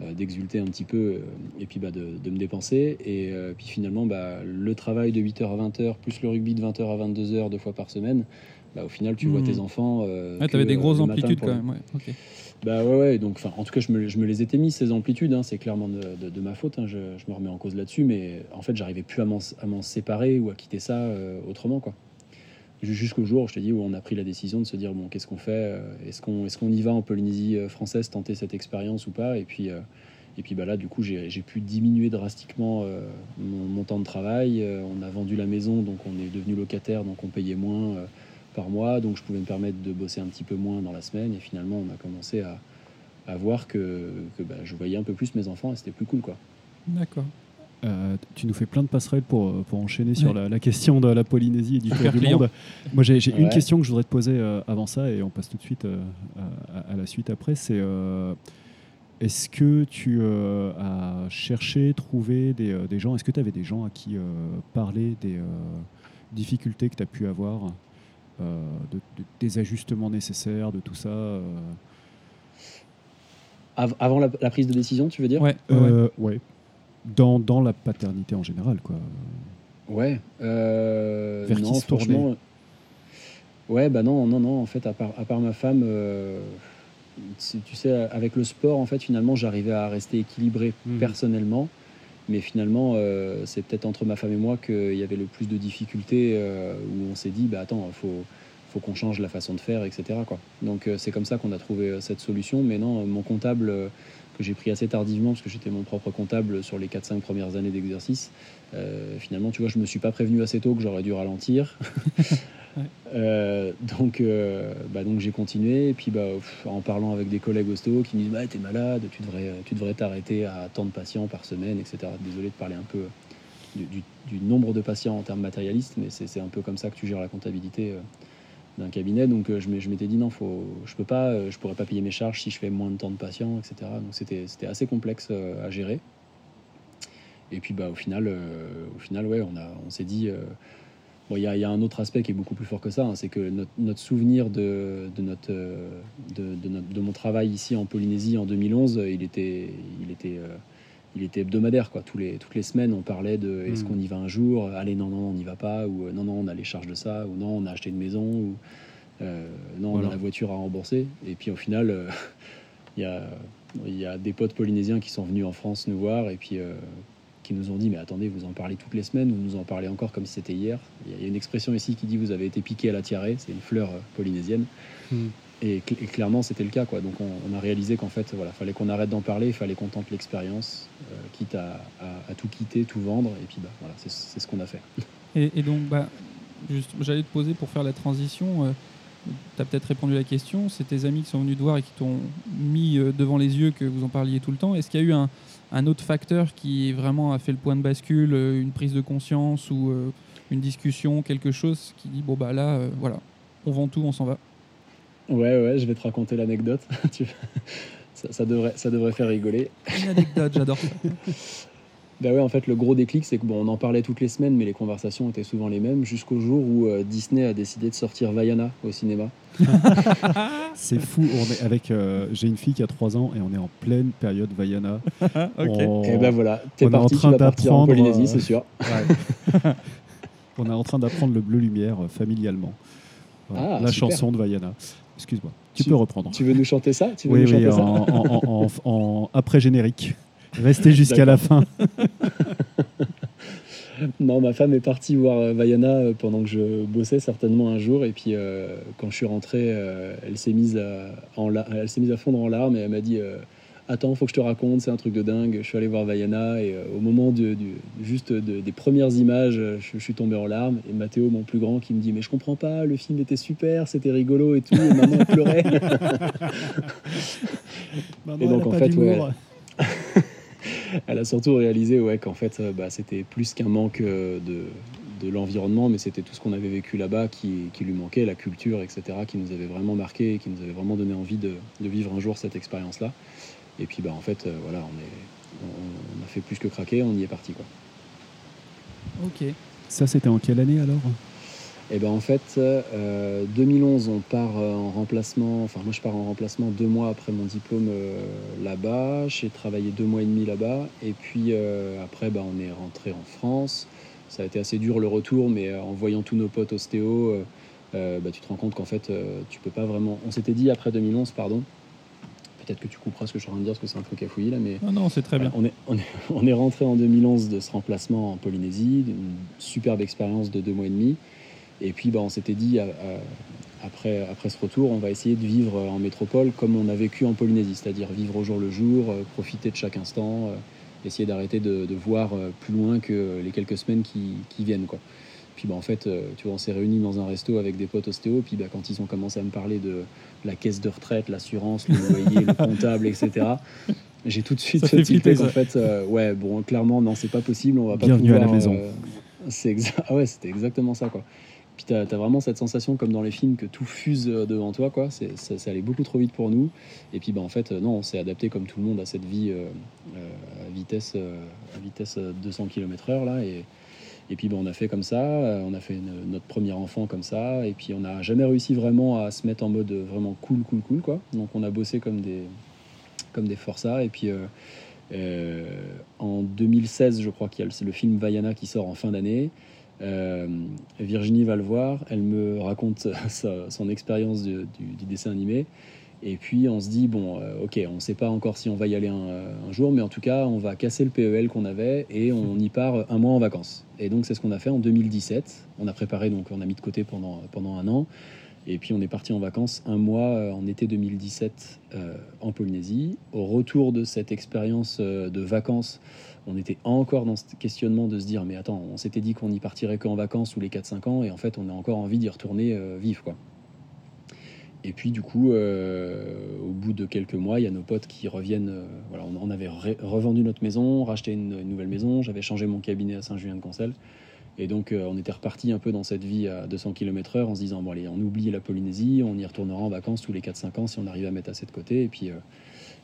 Speaker 4: euh, d'exulter un petit peu euh, et puis bah, de, de me dépenser. Et euh, puis finalement, bah, le travail de 8h à 20h, plus le rugby de 20h à 22h deux fois par semaine, bah, au final, tu vois
Speaker 1: Mhm.
Speaker 4: tes enfants.
Speaker 1: Ah, tu avais des grosses amplitudes quand même. Ouais.
Speaker 4: Bah ouais, ouais, donc en tout cas, je me, je me les étais mis ces amplitudes, hein, c'est clairement de, ma faute, hein, je, je me remets en cause là-dessus, mais en fait, j'arrivais plus à m'en séparer ou à quitter ça euh, autrement, quoi. Ju- Jusqu'au jour, je où on a pris la décision de se dire, bon, qu'est-ce qu'on fait euh, Est-ce qu'on est y va en Polynésie euh, française, tenter cette expérience ou pas Et puis, et puis bah là, du coup, j'ai pu diminuer drastiquement mon, temps de travail. On a vendu la maison, donc on est devenu locataire, donc on payait moins par mois, donc je pouvais me permettre de bosser un petit peu moins dans la semaine. Et finalement, on a commencé à, à voir que, que bah, je voyais un peu plus mes enfants et c'était plus cool, quoi.
Speaker 1: D'accord.
Speaker 3: Euh, tu nous fais plein de passerelles pour, euh, pour enchaîner sur
Speaker 1: Ouais.
Speaker 3: la, la question de la Polynésie et du tour du
Speaker 1: client.
Speaker 3: monde. Moi, j'ai une question que je voudrais te poser euh, avant ça et on passe tout de suite euh, à, à la suite après. C'est euh, est-ce que tu euh, as cherché, trouvé des, euh, des gens? Est-ce que tu avais des gens à qui euh, parler des euh, difficultés que tu as pu avoir, euh, de- de- des ajustements nécessaires, de tout ça euh
Speaker 4: Av- avant la, la prise de décision, tu veux dire?
Speaker 1: Ouais, ouais, ouais.
Speaker 3: Euh, ouais. Dans, dans la paternité en général, quoi.
Speaker 4: Ouais. euh,
Speaker 3: Vers qui
Speaker 4: non,
Speaker 3: se tourner
Speaker 4: franchement. Ouais, bah non, non, non. En fait, à part, à part ma femme, euh, tu sais, avec le sport, en fait, finalement, j'arrivais à rester équilibré
Speaker 3: Mhm.
Speaker 4: personnellement. Mais finalement, euh, c'est peut-être entre ma femme et moi qu'il y avait le plus de difficultés euh, où on s'est dit, bah attends, faut, faut qu'on change la façon de faire, etc. Donc euh, c'est comme ça qu'on a trouvé cette solution. Mais non, mon comptable, que j'ai pris assez tardivement, parce que j'étais mon propre comptable sur les 4-5 premières années d'exercice, euh, finalement, tu vois, je me suis pas prévenu assez tôt que j'aurais dû ralentir.
Speaker 1: Ouais.
Speaker 4: Euh, donc, euh, bah, donc j'ai continué. Et puis, bah, pff, en parlant avec des collègues ostéo qui me disent bah, T'es malade, tu devrais tu devrais t'arrêter à tant de patients par semaine, etc. Désolé de parler un peu du, du- du nombre de patients en termes matérialistes, mais c'est c'est un peu comme ça que tu gères la comptabilité d'un cabinet. Donc, euh, je m'étais dit Non, faut, je peux pas, euh, je pourrais pas payer mes charges si je fais moins de temps de patients, etc. Donc, c'était assez complexe euh, à gérer. Et puis, bah, au final, au final ouais, on, a- on s'est dit. Bon, il y, a- un autre aspect qui est beaucoup plus fort que ça, hein, c'est que notre, souvenir de, de, notre, de, de mon travail ici en Polynésie en 2011, euh, il était, il était, il était hebdomadaire. Quoi. Tous les, toutes les semaines, on parlait de est-ce
Speaker 3: Mm.
Speaker 4: qu'on y va un jour Allez, non, non, on n'y va pas. Ou euh, non, non, on a les charges de ça. Ou non, on a acheté une maison. Ou euh, non, on a la voiture à rembourser. Et puis au final, euh, il y y a des potes polynésiens qui sont venus en France nous voir et puis qui nous ont dit mais attendez vous en parlez toutes les semaines vous nous en parlez encore comme si c'était hier il y a une expression ici qui dit vous avez été piqué à la tiarée c'est une fleur polynésienne
Speaker 3: Hmm.
Speaker 4: Et, cl- et clairement c'était le cas donc on, a réalisé qu'en fait voilà fallait qu'on arrête d'en parler il fallait qu'on tente l'expérience euh, quitte à, tout quitter tout vendre et puis bah voilà c'est ce qu'on a fait
Speaker 1: Et, donc, bah, j'allais te poser pour faire la transition. tu as peut-être répondu à la question. C'est tes amis qui sont venus te voir et qui t'ont mis euh, devant les yeux que vous en parliez tout le temps. Est-ce qu'il y a eu un, autre facteur qui vraiment a fait le point de bascule, euh, une prise de conscience ou euh, une discussion, quelque chose qui dit bon bah là, euh, voilà, on vend tout, on s'en va?
Speaker 4: Ouais ouais je vais te raconter l'anecdote Tu- ça, ça devrait ça devrait faire rigoler
Speaker 1: Une anecdote, j'adore.
Speaker 4: Bah ouais, en fait, le gros déclic, c'est que bon, on en parlait toutes les semaines, mais les conversations étaient souvent les mêmes, jusqu'au jour où euh, Disney a décidé de sortir Vaiana au cinéma.
Speaker 3: C'est fou. On est avec. euh, J'ai une fille qui a 3 ans et on est en pleine période Vaiana.
Speaker 1: ok.
Speaker 3: On-
Speaker 4: Et ben voilà, t'es
Speaker 3: on est
Speaker 4: parti,
Speaker 3: en
Speaker 4: tu
Speaker 3: train
Speaker 4: vas partir en
Speaker 3: d'apprendre,
Speaker 4: Polynésie,
Speaker 3: euh,
Speaker 4: c'est sûr.
Speaker 3: Ouais. on est en train d'apprendre le bleu lumière euh, familialement. Voilà,
Speaker 4: Ah,
Speaker 3: la
Speaker 4: super.
Speaker 3: chanson de Vaiana. Excuse-moi. Tu,
Speaker 4: Tu-
Speaker 3: peux reprendre.
Speaker 4: Tu veux nous chanter ça? Tu veux
Speaker 3: oui,
Speaker 4: nous
Speaker 3: oui,
Speaker 4: chanter ça?
Speaker 3: en, en- en- en- après générique. Restez jusqu'à la fin.
Speaker 4: Non, ma femme est partie voir euh, Vaiana euh, pendant que je bossais certainement un jour, et puis euh, quand je suis rentré, euh, elle s'est mise à, en la- elle s'est mise à fondre en larmes et elle m'a dit euh, Attends, faut que je te raconte, c'est un truc de dingue. Je suis allé voir Vaiana et euh, au moment du- juste de- des premières images, euh, je, je suis tombé en larmes. Et Mathéo, mon plus grand, qui me dit Mais je comprends pas, le film était super, c'était rigolo et tout, et maman elle pleurait. Et donc, en fait, ouais, Elle a surtout réalisé ouais, qu'en fait, euh, bah, c'était plus qu'un manque de, de l'environnement, mais c'était tout ce qu'on avait vécu là-bas qui, qui lui manquait, la culture, etc., qui nous avait vraiment marqué et qui nous avait vraiment donné envie de, de vivre un jour cette expérience-là. Et puis, bah, en fait, euh, voilà, on, est, on, on a fait plus que craquer, on y est parti. Quoi.
Speaker 1: Ok.
Speaker 3: Ça, c'était en quelle année alors?
Speaker 4: Et ben en fait, euh, 2011, on part euh, en remplacement. Enfin, moi, je pars en remplacement deux mois après mon diplôme euh, là-bas. J'ai travaillé deux mois et demi là-bas. Et puis euh, après, bah, on est rentré en France. Ça a été assez dur le retour, mais euh, en voyant tous nos potes ostéo, euh, euh, bah, tu te rends compte qu'en fait, euh, tu peux pas vraiment. On s'était dit après 2011, pardon. Peut-être que tu couperas ce que je suis en train de dire, parce que c'est un peu cafouillis là, mais
Speaker 1: Non, non, c'est très bien.
Speaker 4: on est, on, est, on est rentré en 2011 de ce remplacement en Polynésie, une superbe expérience de deux mois et demi. Et puis bah, on s'était dit, à- à- après, après ce retour, on va essayer de vivre en métropole comme on a vécu en Polynésie, c'est-à-dire vivre au jour le jour, euh, profiter de chaque instant, euh, essayer d'arrêter de, de voir euh, plus loin que les quelques semaines qui, qui viennent. Quoi. Puis bah, en fait, euh, tu vois, on s'est réunis dans un resto avec des potes ostéo, puis bah, quand ils ont commencé à me parler de la caisse de retraite, l'assurance, le loyer, le comptable, etc., j'ai tout de suite
Speaker 1: fait
Speaker 4: tilté qu'en fait, euh, ouais, bon, clairement, non, c'est pas possible, on va pas
Speaker 3: Bienvenue à la maison.
Speaker 4: euh, c'est exa- ah ouais, c'était exactement ça, quoi. Puis t'as as vraiment cette sensation, comme dans les films, que tout fuse euh, devant toi, quoi. C'est, ça, ça allait beaucoup trop vite pour nous. Et puis, bah, en fait, non, on s'est adapté comme tout le monde à cette vie euh, à vitesse, à vitesse euh, 200 km/h, là. Et, et puis, bah, on a fait comme ça. euh, on a fait notre premier enfant comme ça. Et puis, on n'a jamais réussi vraiment à se mettre en mode vraiment cool, cool, cool, quoi. Donc, on a bossé comme des, comme des forçats. Et puis, euh, euh, en 2016, je crois qu'il y a le, film Vaiana qui sort en fin d'année. Virginie va le voir, elle me raconte son expérience du dessin animé. Et puis on se dit, bon, euh, ok, on ne sait pas encore si on va y aller un, un jour, mais en tout cas, on va casser le PEL qu'on avait et on y part un mois en vacances. Et donc c'est ce qu'on a fait en 2017. On a préparé, donc on a mis de côté pendant, pendant un an. Et puis on est parti en vacances un mois euh, en été 2017 euh, en Polynésie. Au retour de cette expérience euh, de vacances, on était encore dans ce questionnement de se dire mais attends, on s'était dit qu'on y partirait qu'en vacances ou les 4-5 ans et en fait on a encore envie d'y retourner euh, vivre quoi. Et puis du coup, euh, au bout de quelques mois, il y a nos potes qui reviennent. euh, voilà, on, avait re- revendu notre maison, racheté une, nouvelle maison. J'avais changé mon cabinet à Saint-Julien-de-Concel. Et donc, euh, on était reparti un peu dans cette vie à 200 km/h en se disant bon, allez, on oublie la Polynésie, on y retournera en vacances tous les 4-5 ans si on arrive à mettre assez de côté. Et puis,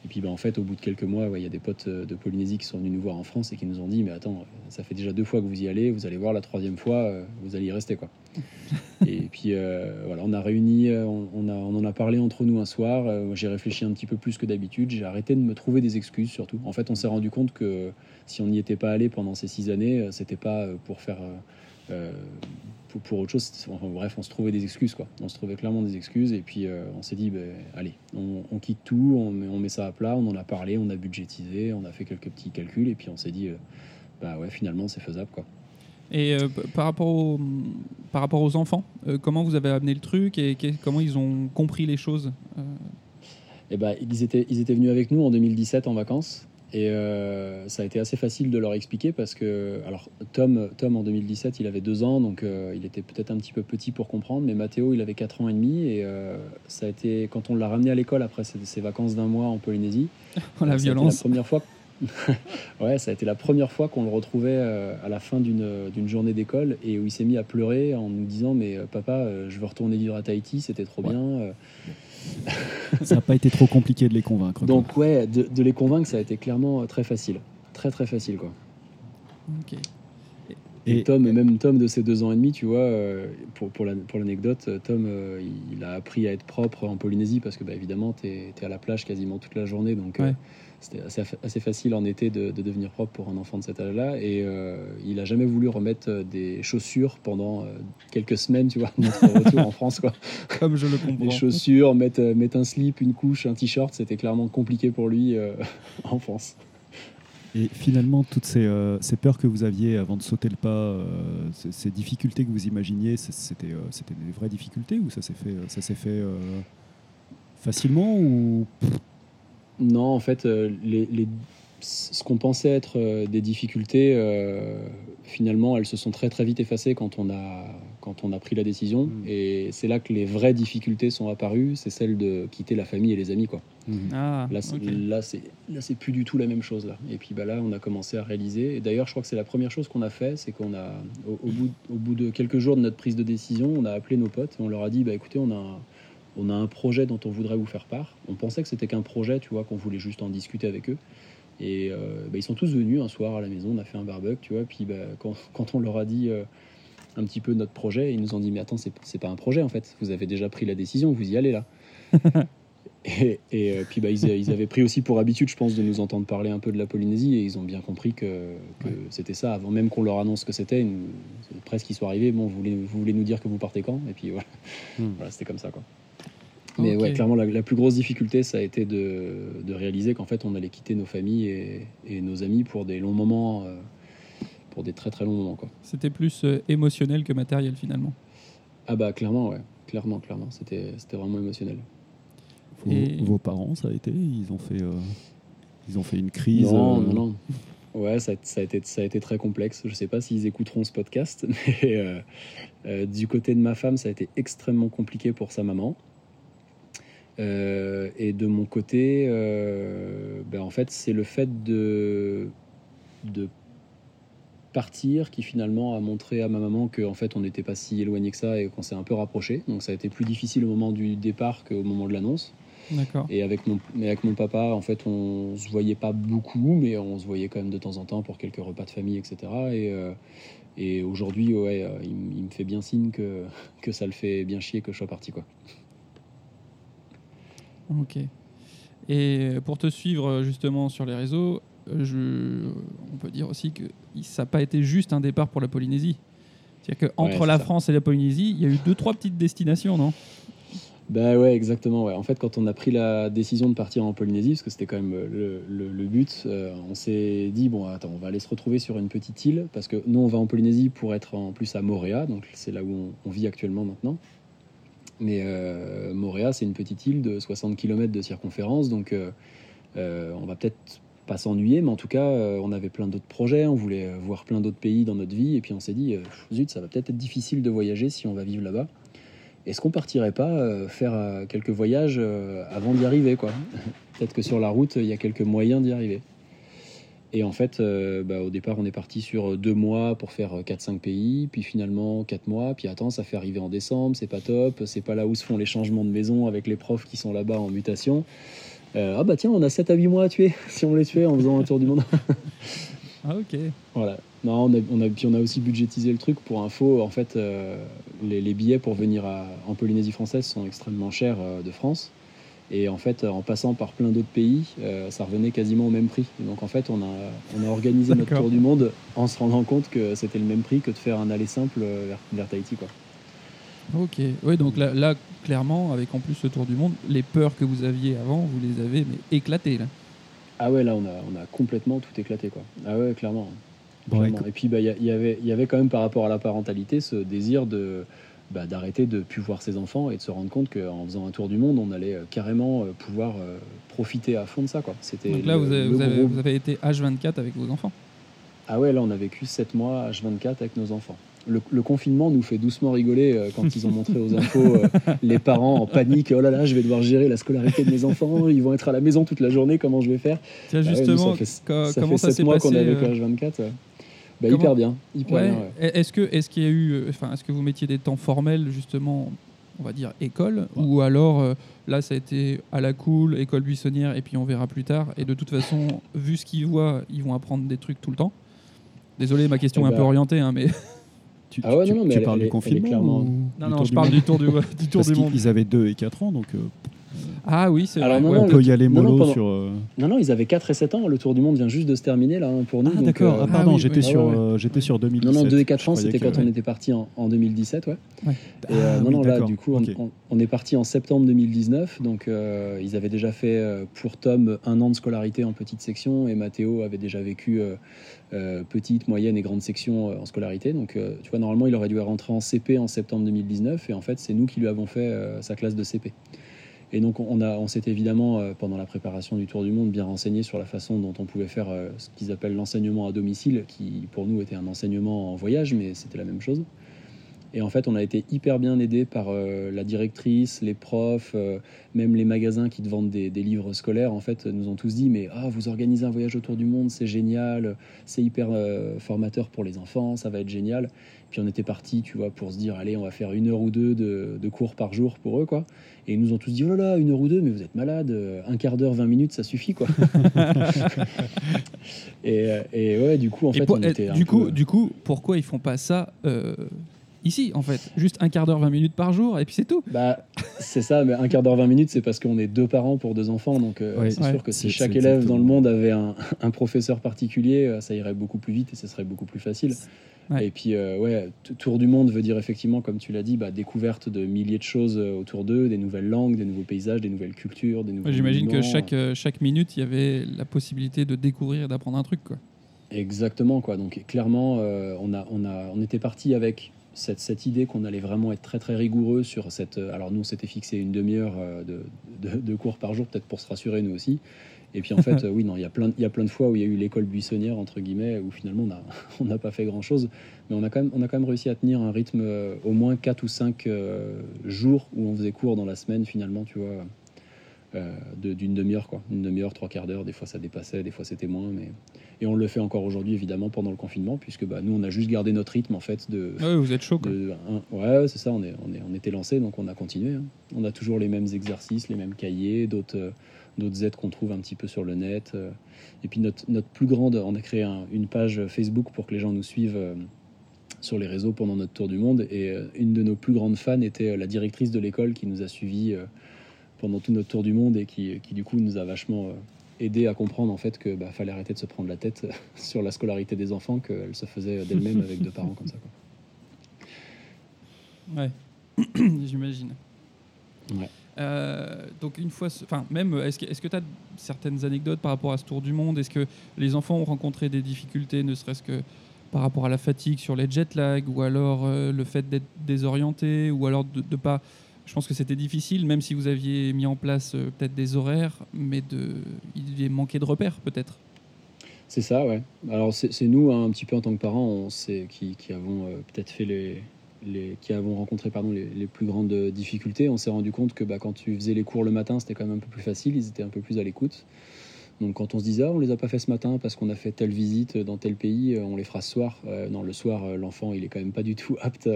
Speaker 4: et puis bah, en fait, au bout de quelques mois, ouais, il y a des potes euh, de Polynésie qui sont venus nous voir en France et qui nous ont dit Mais attends, ça fait déjà deux fois que vous y allez, vous allez voir la troisième fois, euh, vous allez y rester. quoi. et puis euh, voilà, on a réuni, euh, on, on a, on en a parlé entre nous un soir. euh, j'ai réfléchi un petit peu plus que d'habitude. J'ai arrêté de me trouver des excuses surtout. En fait, on s'est rendu compte que si on n'y était pas allé pendant ces six années, euh, c'était pas euh, pour faire. euh, euh, pour, pour autre chose. enfin, bref, on se trouvait des excuses, quoi. On se trouvait clairement des excuses, et puis euh, on s'est dit, ben, allez, on, on quitte tout, on met, on met ça à plat, on en a parlé, on a budgétisé, on a fait quelques petits calculs, et puis on s'est dit, euh, bah ouais, finalement, c'est faisable, quoi.
Speaker 1: Et euh, par, rapport aux, par rapport aux enfants, comment vous avez amené le truc et comment ils ont compris les choses
Speaker 4: Et ben, ils, étaient, ils étaient venus avec nous en 2017 en vacances. Et euh, ça a été assez facile de leur expliquer parce que, alors Tom, Tom en 2017, il avait deux ans, donc euh, il était peut-être un petit peu petit pour comprendre, mais Mathéo, il avait quatre ans et demi. Et euh, ça a été, quand on l'a ramené à l'école après ses, ses vacances d'un mois en Polynésie,
Speaker 1: La
Speaker 4: ça a été
Speaker 1: violence.
Speaker 4: La première fois. ouais, ça a été la première fois qu'on le retrouvait à la fin d'une journée d'école et où il s'est mis à pleurer en nous disant mais papa, je veux retourner vivre à Tahiti, c'était trop
Speaker 3: Ouais.
Speaker 4: bien.
Speaker 3: Ça n'a pas été trop compliqué de les convaincre. quoi.
Speaker 4: Donc ouais, de, de les convaincre, ça a été clairement euh, très facile, très très facile quoi.
Speaker 1: Ok.
Speaker 4: Et,
Speaker 3: Et-
Speaker 4: Tom, même Tom de ses deux ans et demi, tu vois, euh, pour, pour la- pour l'anecdote, euh, Tom, il, il a appris à être propre en Polynésie parce que, bah, évidemment, tu es, à la plage quasiment toute la journée. Donc, euh,
Speaker 1: Ouais.
Speaker 4: C'était assez, assez facile en été de, de devenir propre pour un enfant de cet âge-là. Et euh, il a jamais voulu remettre euh, des chaussures pendant euh, quelques semaines, tu vois, notre retour en France, quoi.
Speaker 1: Comme je le comprends.
Speaker 4: Des chaussures, mettre, mettre un slip, une couche, un t-shirt, c'était clairement compliqué pour lui euh, en France.
Speaker 3: Et finalement, toutes ces, ces peurs que vous aviez avant de sauter le pas, ces, ces difficultés que vous imaginiez, c'était c'était des vraies difficultés ou ça s'est fait, ça s'est fait facilement ou
Speaker 4: Non, en fait, euh, les, les- ce qu'on pensait être euh, des difficultés, euh, finalement, elles se sont très très vite effacées quand on a, quand on a pris la décision.
Speaker 3: Mm.
Speaker 4: Et c'est là que les vraies difficultés sont apparues, c'est celle de quitter la famille et les amis. Quoi.
Speaker 1: Ah,
Speaker 4: Là, c'est,
Speaker 1: ok.
Speaker 4: là, c'est, là, c'est plus du tout la même chose. Là. Et puis bah, là, on a commencé à réaliser. Et d'ailleurs, je crois que c'est la première chose qu'on a fait, c'est qu'on a, au, au bout, au bout de quelques jours de notre prise de décision, on a appelé nos potes et on leur a dit, bah, écoutez, on a, un, on a un projet dont on voudrait vous faire part. On pensait que c'était qu'un projet, tu vois, qu'on voulait juste en discuter avec eux. Et euh, bah, ils sont tous venus un soir à la maison, on a fait un barbecue, tu vois. Puis bah, quand, quand on leur a dit euh, un petit peu notre projet, ils nous ont dit, mais attends, c'est, pas un projet en fait. Vous avez déjà pris la décision, vous y allez là. Et, et, euh, puis bah, ils, ils avaient pris aussi pour habitude, je pense, de nous entendre parler un peu de la Polynésie et ils ont bien compris que, que
Speaker 3: Ouais.
Speaker 4: c'était ça. Avant même qu'on leur annonce ce que c'était, ils presque qu'ils soient arrivés. Bon, vous voulez, vous voulez nous dire que vous partez quand? Et puis voilà,
Speaker 3: Hmm.
Speaker 4: voilà c'était comme ça. Quoi. Mais ouais, clairement, la, la plus grosse difficulté, ça a été de, de réaliser qu'en fait, on allait quitter nos familles et, et nos amis pour des longs moments, euh, pour des très très longs moments. Quoi.
Speaker 1: C'était plus euh, émotionnel que matériel finalement.
Speaker 4: Ah bah clairement, ouais, clairement, clairement, c'était c'était vraiment émotionnel.
Speaker 3: vos,
Speaker 1: Et-
Speaker 3: vos parents, ça a été? Ils ont fait, euh, ils ont fait une crise
Speaker 4: Non,
Speaker 3: euh,
Speaker 4: non, non. Ouais, ça, ça a été, ça a été très complexe. Je sais pas s'ils écouteront ce podcast, mais euh, euh, du côté de ma femme, ça a été extrêmement compliqué pour sa maman. Euh, et de mon côté, euh, ben, en fait, c'est le fait de, de partir qui finalement a montré à ma maman qu'en fait, on n'était pas si éloigné que ça et qu'on s'est un peu rapproché. Donc, ça a été plus difficile au moment du départ qu'au moment de l'annonce.
Speaker 1: D'accord.
Speaker 4: Et avec mon, mais avec mon papa, en fait, on se voyait pas beaucoup, mais on se voyait quand même de temps en temps pour quelques repas de famille, etc. Et, euh, et aujourd'hui, ouais, il, il me fait bien signe que, que ça le fait bien chier que je sois parti, quoi.
Speaker 1: Ok. Et pour te suivre euh, justement sur les réseaux, euh, je... on peut dire aussi que ça n'a pas été juste un départ pour la Polynésie. C'est-à-dire qu'entre
Speaker 4: Ouais,
Speaker 1: la
Speaker 4: ça.
Speaker 1: France et la Polynésie, il y a eu deux, trois petites destinations, non?
Speaker 4: Bah ouais, exactement. Ouais. En fait, quand on a pris la décision de partir en Polynésie, parce que c'était quand même le, le- le but, euh, on s'est dit bon, attends, on va aller se retrouver sur une petite île, parce que nous, on va en Polynésie pour être en plus à Moorea, donc c'est là où on, on vit actuellement maintenant. Mais euh, Moorea, c'est une petite île de 60 km de circonférence, donc euh, euh, on va peut-être pas s'ennuyer, mais en tout cas, on avait plein d'autres projets, on voulait voir plein d'autres pays dans notre vie, et puis on s'est dit, zut, ça va peut-être être difficile de voyager si on va vivre là-bas. Est-ce qu'on partirait pas faire quelques voyages avant d'y arriver quoi? Peut-être que sur la route, il y a quelques moyens d'y arriver. Et en fait, euh, bah, au départ, on est parti sur deux mois pour faire euh, 4-5 pays, puis finalement 4 mois, puis attends, ça fait arriver en décembre, c'est pas top, c'est pas là où se font les changements de maison avec les profs qui sont là-bas en mutation. Euh, ah bah tiens, on a 7 à 8 mois à tuer, si on les tuait en faisant un tour du monde.
Speaker 1: Ah ok.
Speaker 4: Voilà. Non, on a, on a- puis on a aussi budgétisé le truc pour info. En fait, euh, les, les billets pour venir à- en Polynésie française sont extrêmement chers euh, de France. Et en fait, en passant par plein d'autres pays, euh, ça revenait quasiment au même prix. Et donc en fait, on a, on a organisé notre tour du monde en se rendant compte que c'était le même prix que de faire un aller simple euh, vers, vers Tahiti. Quoi.
Speaker 1: Ok, oui, donc là, là, clairement, avec en plus ce tour du monde, les peurs que vous aviez avant, vous les avez mais éclatées là.
Speaker 4: Ah ouais, là, on a, on a complètement tout éclaté. Quoi. Ah ouais, clairement. Et puis, bah, il y, a- il y avait, il y avait quand même par rapport à la parentalité ce désir de bah, d'arrêter de plus voir ses enfants et de se rendre compte qu'en faisant un tour du monde, on allait euh, carrément euh, pouvoir euh, profiter à fond de ça. Quoi. C'était
Speaker 1: Donc là,
Speaker 4: le-
Speaker 1: vous avez, vous, avez,
Speaker 4: gros-
Speaker 1: vous avez été H24 avec vos enfants?
Speaker 4: Ah ouais, là, on a vécu 7 mois H24 avec nos enfants. Le, le confinement nous fait doucement rigoler euh, quand ils ont montré aux infos euh, les parents en panique. Oh là là, je vais devoir gérer la scolarité de mes enfants. Ils vont être à la maison toute la journée. Comment je vais faire?
Speaker 1: Tiens,
Speaker 4: Ah ouais, nous,
Speaker 1: justement,
Speaker 4: ça fait,
Speaker 1: co-
Speaker 4: ça
Speaker 1: comment
Speaker 4: fait
Speaker 1: ça
Speaker 4: 7
Speaker 1: s'est
Speaker 4: mois
Speaker 1: passé
Speaker 4: qu'on est avec
Speaker 1: euh,
Speaker 4: H24. ouais. Bah, hyper bien, hyper
Speaker 1: Ouais.
Speaker 4: bien. ouais.
Speaker 1: Est-ce que est-ce qu'il y a eu, euh, enfin, est-ce que vous mettiez des temps formels justement, on va dire école, ou alors euh, là ça a été à la cool, école buissonnière, et puis on verra plus tard. Et de toute façon, vu ce qu'ils voient, ils vont apprendre des trucs tout le temps. Désolé, ma question
Speaker 4: Eh
Speaker 1: est un
Speaker 4: ben-
Speaker 1: peu orientée, hein, mais
Speaker 3: Tu,
Speaker 4: Ah ouais,
Speaker 3: tu-
Speaker 4: non, non, mais
Speaker 3: tu
Speaker 4: elle-
Speaker 3: parles
Speaker 4: elle
Speaker 3: du
Speaker 4: elle
Speaker 3: confinement
Speaker 4: clairement-
Speaker 3: ou
Speaker 1: non,
Speaker 3: du
Speaker 1: non, je
Speaker 3: du
Speaker 1: parle
Speaker 3: monde
Speaker 1: du tour du, du tour
Speaker 3: Parce
Speaker 1: du monde.
Speaker 3: qu'ils avaient 2 et 4 ans, donc euh,
Speaker 1: Ah oui, c'est
Speaker 4: Alors
Speaker 1: vrai.
Speaker 4: non,
Speaker 1: ouais.
Speaker 4: non,
Speaker 3: on peut y aller
Speaker 4: non, non,
Speaker 3: mollo
Speaker 4: pendant-
Speaker 3: sur. euh,
Speaker 4: Non, non, ils avaient 4 et 7 ans. Le tour du monde vient juste de se terminer là hein, pour nous.
Speaker 3: Ah d'accord,
Speaker 4: euh,
Speaker 3: ah, pardon,
Speaker 1: Ah oui,
Speaker 3: j'étais
Speaker 1: oui.
Speaker 3: sur,
Speaker 4: Ouais, ouais.
Speaker 3: euh, j'étais sur 2017.
Speaker 4: Non, non, 2 et 4
Speaker 3: Je
Speaker 4: ans, c'était
Speaker 3: que-
Speaker 4: quand on était parti en, en 2017, ouais.
Speaker 1: Ouais.
Speaker 4: Et, euh,
Speaker 3: Ah
Speaker 4: non,
Speaker 3: oui,
Speaker 4: non, là, du coup, on, on- on est parti en septembre 2019. Donc, euh, ils avaient déjà fait euh, pour Tom un an de scolarité en petite section et Mathéo avait déjà vécu euh, euh, petite, moyenne et grande section euh, en scolarité. Donc, euh, tu vois, normalement, il aurait dû rentrer en CP en septembre 2019 et en fait, c'est nous qui lui avons fait euh, sa classe de CP. Et donc, on, on s'est évidemment, euh, pendant la préparation du Tour du Monde, bien renseigné sur la façon dont on pouvait faire euh, ce qu'ils appellent l'enseignement à domicile, qui pour nous était un enseignement en voyage, mais c'était la même chose. Et en fait, on a été hyper bien aidé par euh, la directrice, les profs, même les magasins qui te vendent des, livres scolaires. En fait, nous ont tous dit mais ah, vous organisez un voyage autour du monde, c'est génial, c'est hyper formateur pour les enfants, ça va être génial. Puis on était parti, tu vois, pour se dire allez, on va faire une heure ou deux de, de cours par jour pour eux, quoi. Et ils nous ont tous dit oh là là, une heure ou deux, mais vous êtes malade, euh, un quart d'heure, 20 minutes, ça suffit, quoi. et, euh, et ouais, du coup, en fait,
Speaker 1: pour-
Speaker 4: on était un
Speaker 1: du, coup,
Speaker 4: peu-
Speaker 1: du coup, pourquoi ils font pas ça euh, ici, en fait Juste un quart d'heure, 20 minutes par jour, et puis c'est tout.
Speaker 4: Bah, c'est ça, mais un quart d'heure, 20 minutes, c'est parce qu'on est deux parents pour deux enfants. Donc, euh,
Speaker 3: Ouais.
Speaker 4: c'est
Speaker 1: Ouais.
Speaker 4: sûr que si chaque élève dans le monde avait un, un professeur particulier, euh, ça irait beaucoup plus vite et ce serait beaucoup plus facile.
Speaker 1: Ouais.
Speaker 4: Et puis, euh, ouais, tour du monde veut dire effectivement, comme tu l'as dit, bah, découverte de milliers de choses autour d'eux, des nouvelles langues, des nouveaux paysages, des nouvelles cultures, des nouveaux.
Speaker 1: J'imagine que chaque, euh, chaque minute, il y avait la possibilité de découvrir et d'apprendre un truc. Quoi.
Speaker 4: Exactement, quoi. Donc clairement, euh, on, a, on, a, on était parti avec cette, cette idée qu'on allait vraiment être très très rigoureux sur cette. euh, Alors nous, on s'était fixé une demi-heure euh, de, de, de cours par jour, peut-être pour se rassurer nous aussi. Et puis en fait, euh, oui, non, il y a plein, de- il y a plein de fois où il y a eu l'école buissonnière entre guillemets, où finalement on n'a on pas fait grand-chose, mais on a quand même, on a quand même réussi à tenir un rythme euh, au moins 4 ou 5 jours où on faisait cours dans la semaine finalement, tu vois. Euh, de- d'une demi-heure quoi, une demi-heure, trois quarts d'heure, des fois ça dépassait, des fois c'était moins, mais et on le fait encore aujourd'hui, évidemment, pendant le confinement, puisque bah, nous, on a juste gardé notre rythme, en fait, de...
Speaker 1: Ouais, vous êtes chaud. Quoi.
Speaker 4: de- ouais, c'est ça, on, est, on, est, on était lancé, donc on a continué. hein. On a toujours les mêmes exercices, les mêmes cahiers, d'autres euh, d'autres aides qu'on trouve un petit peu sur le net. euh. Et puis notre, notre plus grande, on a créé un- une page Facebook pour que les gens nous suivent euh, sur les réseaux pendant notre tour du monde. Et une de nos plus grandes fans était la directrice de l'école qui nous a suivis pendant tout notre tour du monde et qui, qui du coup nous a vachement euh, aidé à comprendre en fait que bah, fallait arrêter de se prendre la tête sur la scolarité des enfants, qu'elle se faisait d'elle-même avec deux parents comme ça. Quoi.
Speaker 1: Ouais, j'imagine.
Speaker 4: Ouais.
Speaker 1: Euh, donc une fois, enfin même, est-ce que tu as certaines anecdotes par rapport à ce tour du monde? Est-ce que les enfants ont rencontré des difficultés, ne serait-ce que par rapport à la fatigue sur les jet lag, ou alors euh, le fait d'être désorienté, ou alors de, de pas. Je pense que c'était difficile, même si vous aviez mis en place euh, peut-être des horaires, mais il y manquait de repères peut-être.
Speaker 4: C'est ça, ouais. Alors c'est nous, hein, un petit peu en tant que parents, on qui, avons euh, peut-être fait les, qui avons rencontré pardon, les, les plus grandes difficultés. On s'est rendu compte que bah, quand tu faisais les cours le matin, c'était quand même un peu plus facile, ils étaient un peu plus à l'écoute. Donc quand on se disait, ah, on les a pas fait ce matin parce qu'on a fait telle visite dans tel pays, euh, on les fera ce soir. Euh, non, le soir, euh, l'enfant, il est quand même pas du tout apte,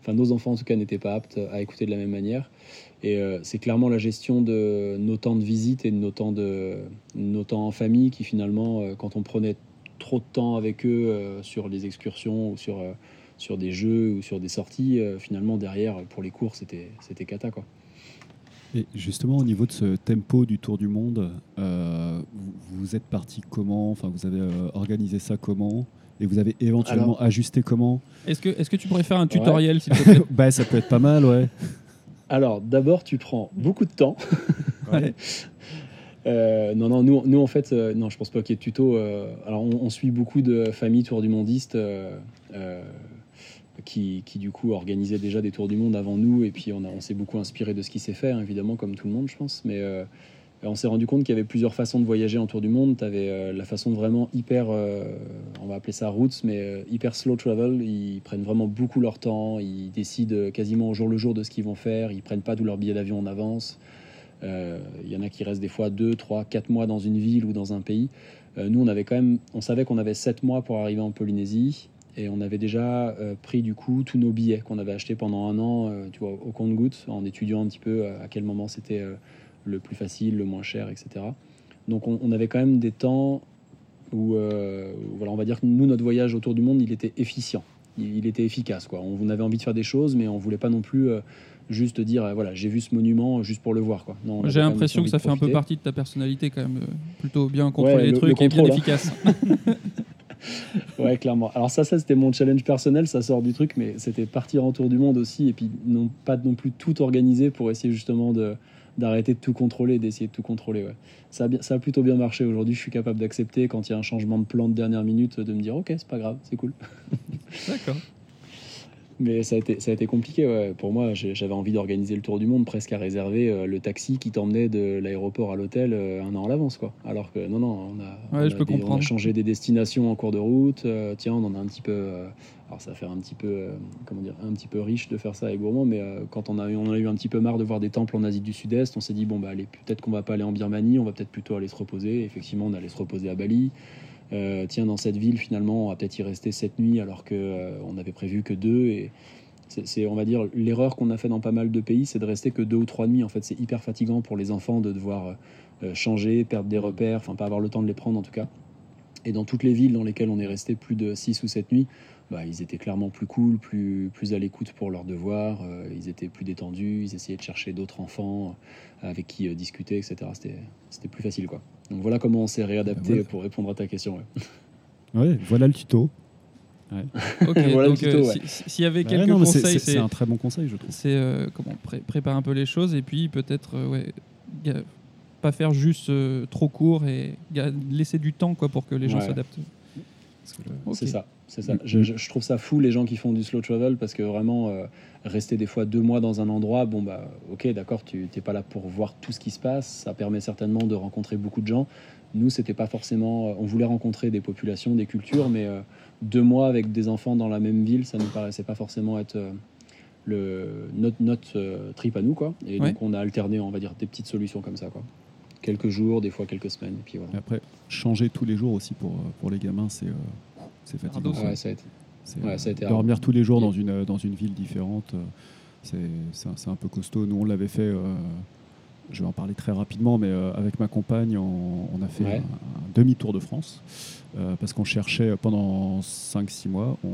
Speaker 4: enfin nos enfants en tout cas n'étaient pas aptes à écouter de la même manière. Et c'est clairement la gestion de nos temps de visite et de nos temps, de, nos temps en famille qui finalement, quand on prenait trop de temps avec eux sur des excursions ou sur, sur des jeux ou sur des sorties, finalement derrière, pour les cours, c'était cata quoi.
Speaker 3: Et justement, au niveau de ce tempo du Tour du Monde, euh, vous, vous êtes parti comment? Enfin, vous avez euh, organisé ça comment? Et vous avez éventuellement
Speaker 4: Alors-
Speaker 3: ajusté comment?
Speaker 1: Est-ce que, est que tu pourrais faire un tutoriel, s'il te plaît?
Speaker 3: Bah, ça peut être pas mal, ouais.
Speaker 4: Alors, d'abord, tu prends beaucoup de temps.
Speaker 3: Ouais.
Speaker 4: Euh, non, non, nous, nous en fait, euh, non, je pense pas qu'il y ait de tuto. euh, alors, on, on suit beaucoup de familles tour du mondistes euh, euh, qui, du coup, organisaient déjà des tours du monde avant nous. Et puis, on, s'est beaucoup inspiré de ce qui s'est fait, hein, évidemment, comme tout le monde, je pense. Mais euh, on s'est rendu compte qu'il y avait plusieurs façons de voyager en tour du monde. Tu avais la façon vraiment hyper, euh, on va appeler ça routes, mais euh, hyper slow travel. Ils prennent vraiment beaucoup leur temps. Ils décident quasiment au jour le jour de ce qu'ils vont faire. Ils prennent pas tous leurs billets d'avion en avance. Euh, Il y en a qui restent des fois 2, 3, 4 mois dans une ville ou dans un pays. Euh, nous, on avait quand même, on savait qu'on avait 7 mois pour arriver en Polynésie et on avait déjà euh, pris du coup tous nos billets qu'on avait achetés pendant un an, euh, tu vois, au compte-gouttes, en étudiant un petit peu euh, à quel moment c'était euh, le plus facile, le moins cher, etc. Donc on, on avait quand même des temps où, voilà, on va dire que nous, notre voyage autour du monde, il était efficient, il, il était efficace. Quoi. On, on avait envie de faire des choses, mais on voulait pas non plus juste dire, voilà, j'ai vu ce monument juste pour le voir. Quoi.
Speaker 1: J'ai l'impression que ça fait un peu partie de ta personnalité quand même. Plutôt bien contrôler
Speaker 4: Ouais,
Speaker 1: les
Speaker 4: le-
Speaker 1: trucs
Speaker 4: le
Speaker 1: et bien
Speaker 4: hein.
Speaker 1: efficace.
Speaker 4: Ouais, clairement. Alors ça, ça c'était mon challenge personnel, ça sort du truc, mais c'était partir en tour du monde aussi, et puis non pas non plus tout organiser pour essayer justement de d'arrêter de tout contrôler, d'essayer de tout contrôler. Ouais. Ça, a bien, ça a plutôt bien marché. Aujourd'hui, je suis capable d'accepter quand il y a un changement de plan de dernière minute, de me dire ok, c'est pas grave, c'est cool.
Speaker 1: D'accord.
Speaker 4: Mais ça a été, ça a été compliqué. Ouais. Pour moi, j'avais envie d'organiser le tour du monde, presque à réserver euh, le taxi qui t'emmenait de l'aéroport à l'hôtel euh, un an à l'avance. Quoi. Alors que non, non, on a,
Speaker 1: Ouais,
Speaker 4: on
Speaker 1: je
Speaker 4: a
Speaker 1: peux
Speaker 4: des- on a
Speaker 1: comprendre.
Speaker 4: changé des destinations en cours de route. Euh, tiens, on en a un petit peu. euh, alors ça faire un petit peu, euh, comment dire, un petit peu riche de faire ça avec gourmand, mais quand on a, eu, on a eu un petit peu marre de voir des temples en Asie du Sud-Est, on s'est dit bon bah allez, peut-être qu'on va pas aller en Birmanie, on va peut-être plutôt aller se reposer. Effectivement, on allait se reposer à Bali. Euh, tiens, dans cette ville, finalement, on va peut-être y rester sept nuits alors que euh, on avait prévu que deux. Et c'est, on va dire, l'erreur qu'on a fait dans pas mal de pays, c'est de rester que deux ou trois nuits. En fait, c'est hyper fatigant pour les enfants de devoir euh, changer, perdre des repères, enfin pas avoir le temps de les prendre en tout cas. Et dans toutes les villes dans lesquelles on est resté plus de 6 ou 7 nuits, bah, ils étaient clairement plus cool, plus, plus à l'écoute pour leurs devoirs, euh, ils étaient plus détendus, ils essayaient de chercher d'autres enfants euh, avec qui euh, discuter, etc. C'était, c'était plus facile. quoi. Donc voilà comment on s'est réadapté
Speaker 3: ouais.
Speaker 4: pour répondre à ta question. ouais.
Speaker 3: Ouais, voilà le tuto.
Speaker 1: Ok,
Speaker 4: Voilà le
Speaker 1: donc euh,
Speaker 4: ouais.
Speaker 1: si- si- s'il y avait
Speaker 3: Ouais,
Speaker 1: quelques
Speaker 3: non,
Speaker 1: conseils,
Speaker 3: c'est un très bon conseil, je trouve.
Speaker 1: c'est euh, comment pré- préparer un peu les choses et puis peut-être euh, ouais, pas faire juste euh, trop court et laisser du temps quoi pour que les gens
Speaker 4: Ouais.
Speaker 1: s'adaptent.
Speaker 4: C'est ça, c'est ça. Je, trouve ça fou les gens qui font du slow travel parce que vraiment euh, rester des fois deux mois dans un endroit, bon bah ok d'accord, tu t'es pas là pour voir tout ce qui se passe. Ça permet certainement de rencontrer beaucoup de gens. Nous c'était pas forcément, euh, on voulait rencontrer des populations, des cultures, mais euh, deux mois avec des enfants dans la même ville, ça nous paraissait pas forcément être euh, le notre, notre trip à nous quoi. Et
Speaker 1: Ouais.
Speaker 4: donc on a alterné, on va dire des petites solutions comme ça quoi. Quelques jours, des fois quelques semaines, et puis voilà.
Speaker 3: Et après, changer tous les jours aussi pour, euh, pour les gamins, c'est euh, c'est fatigant.
Speaker 4: Ouais, ça a été. Ouais,
Speaker 3: euh,
Speaker 4: ça a été
Speaker 3: dormir tous les jours dans une, euh, dans une ville différente, euh, c'est, c'est, un, un peu costaud. Nous, on l'avait fait, euh, je vais en parler très rapidement, mais euh, avec ma compagne, on, on a fait
Speaker 4: Ouais.
Speaker 3: un, un demi-tour de France euh, parce qu'on cherchait pendant 5-6 mois, on,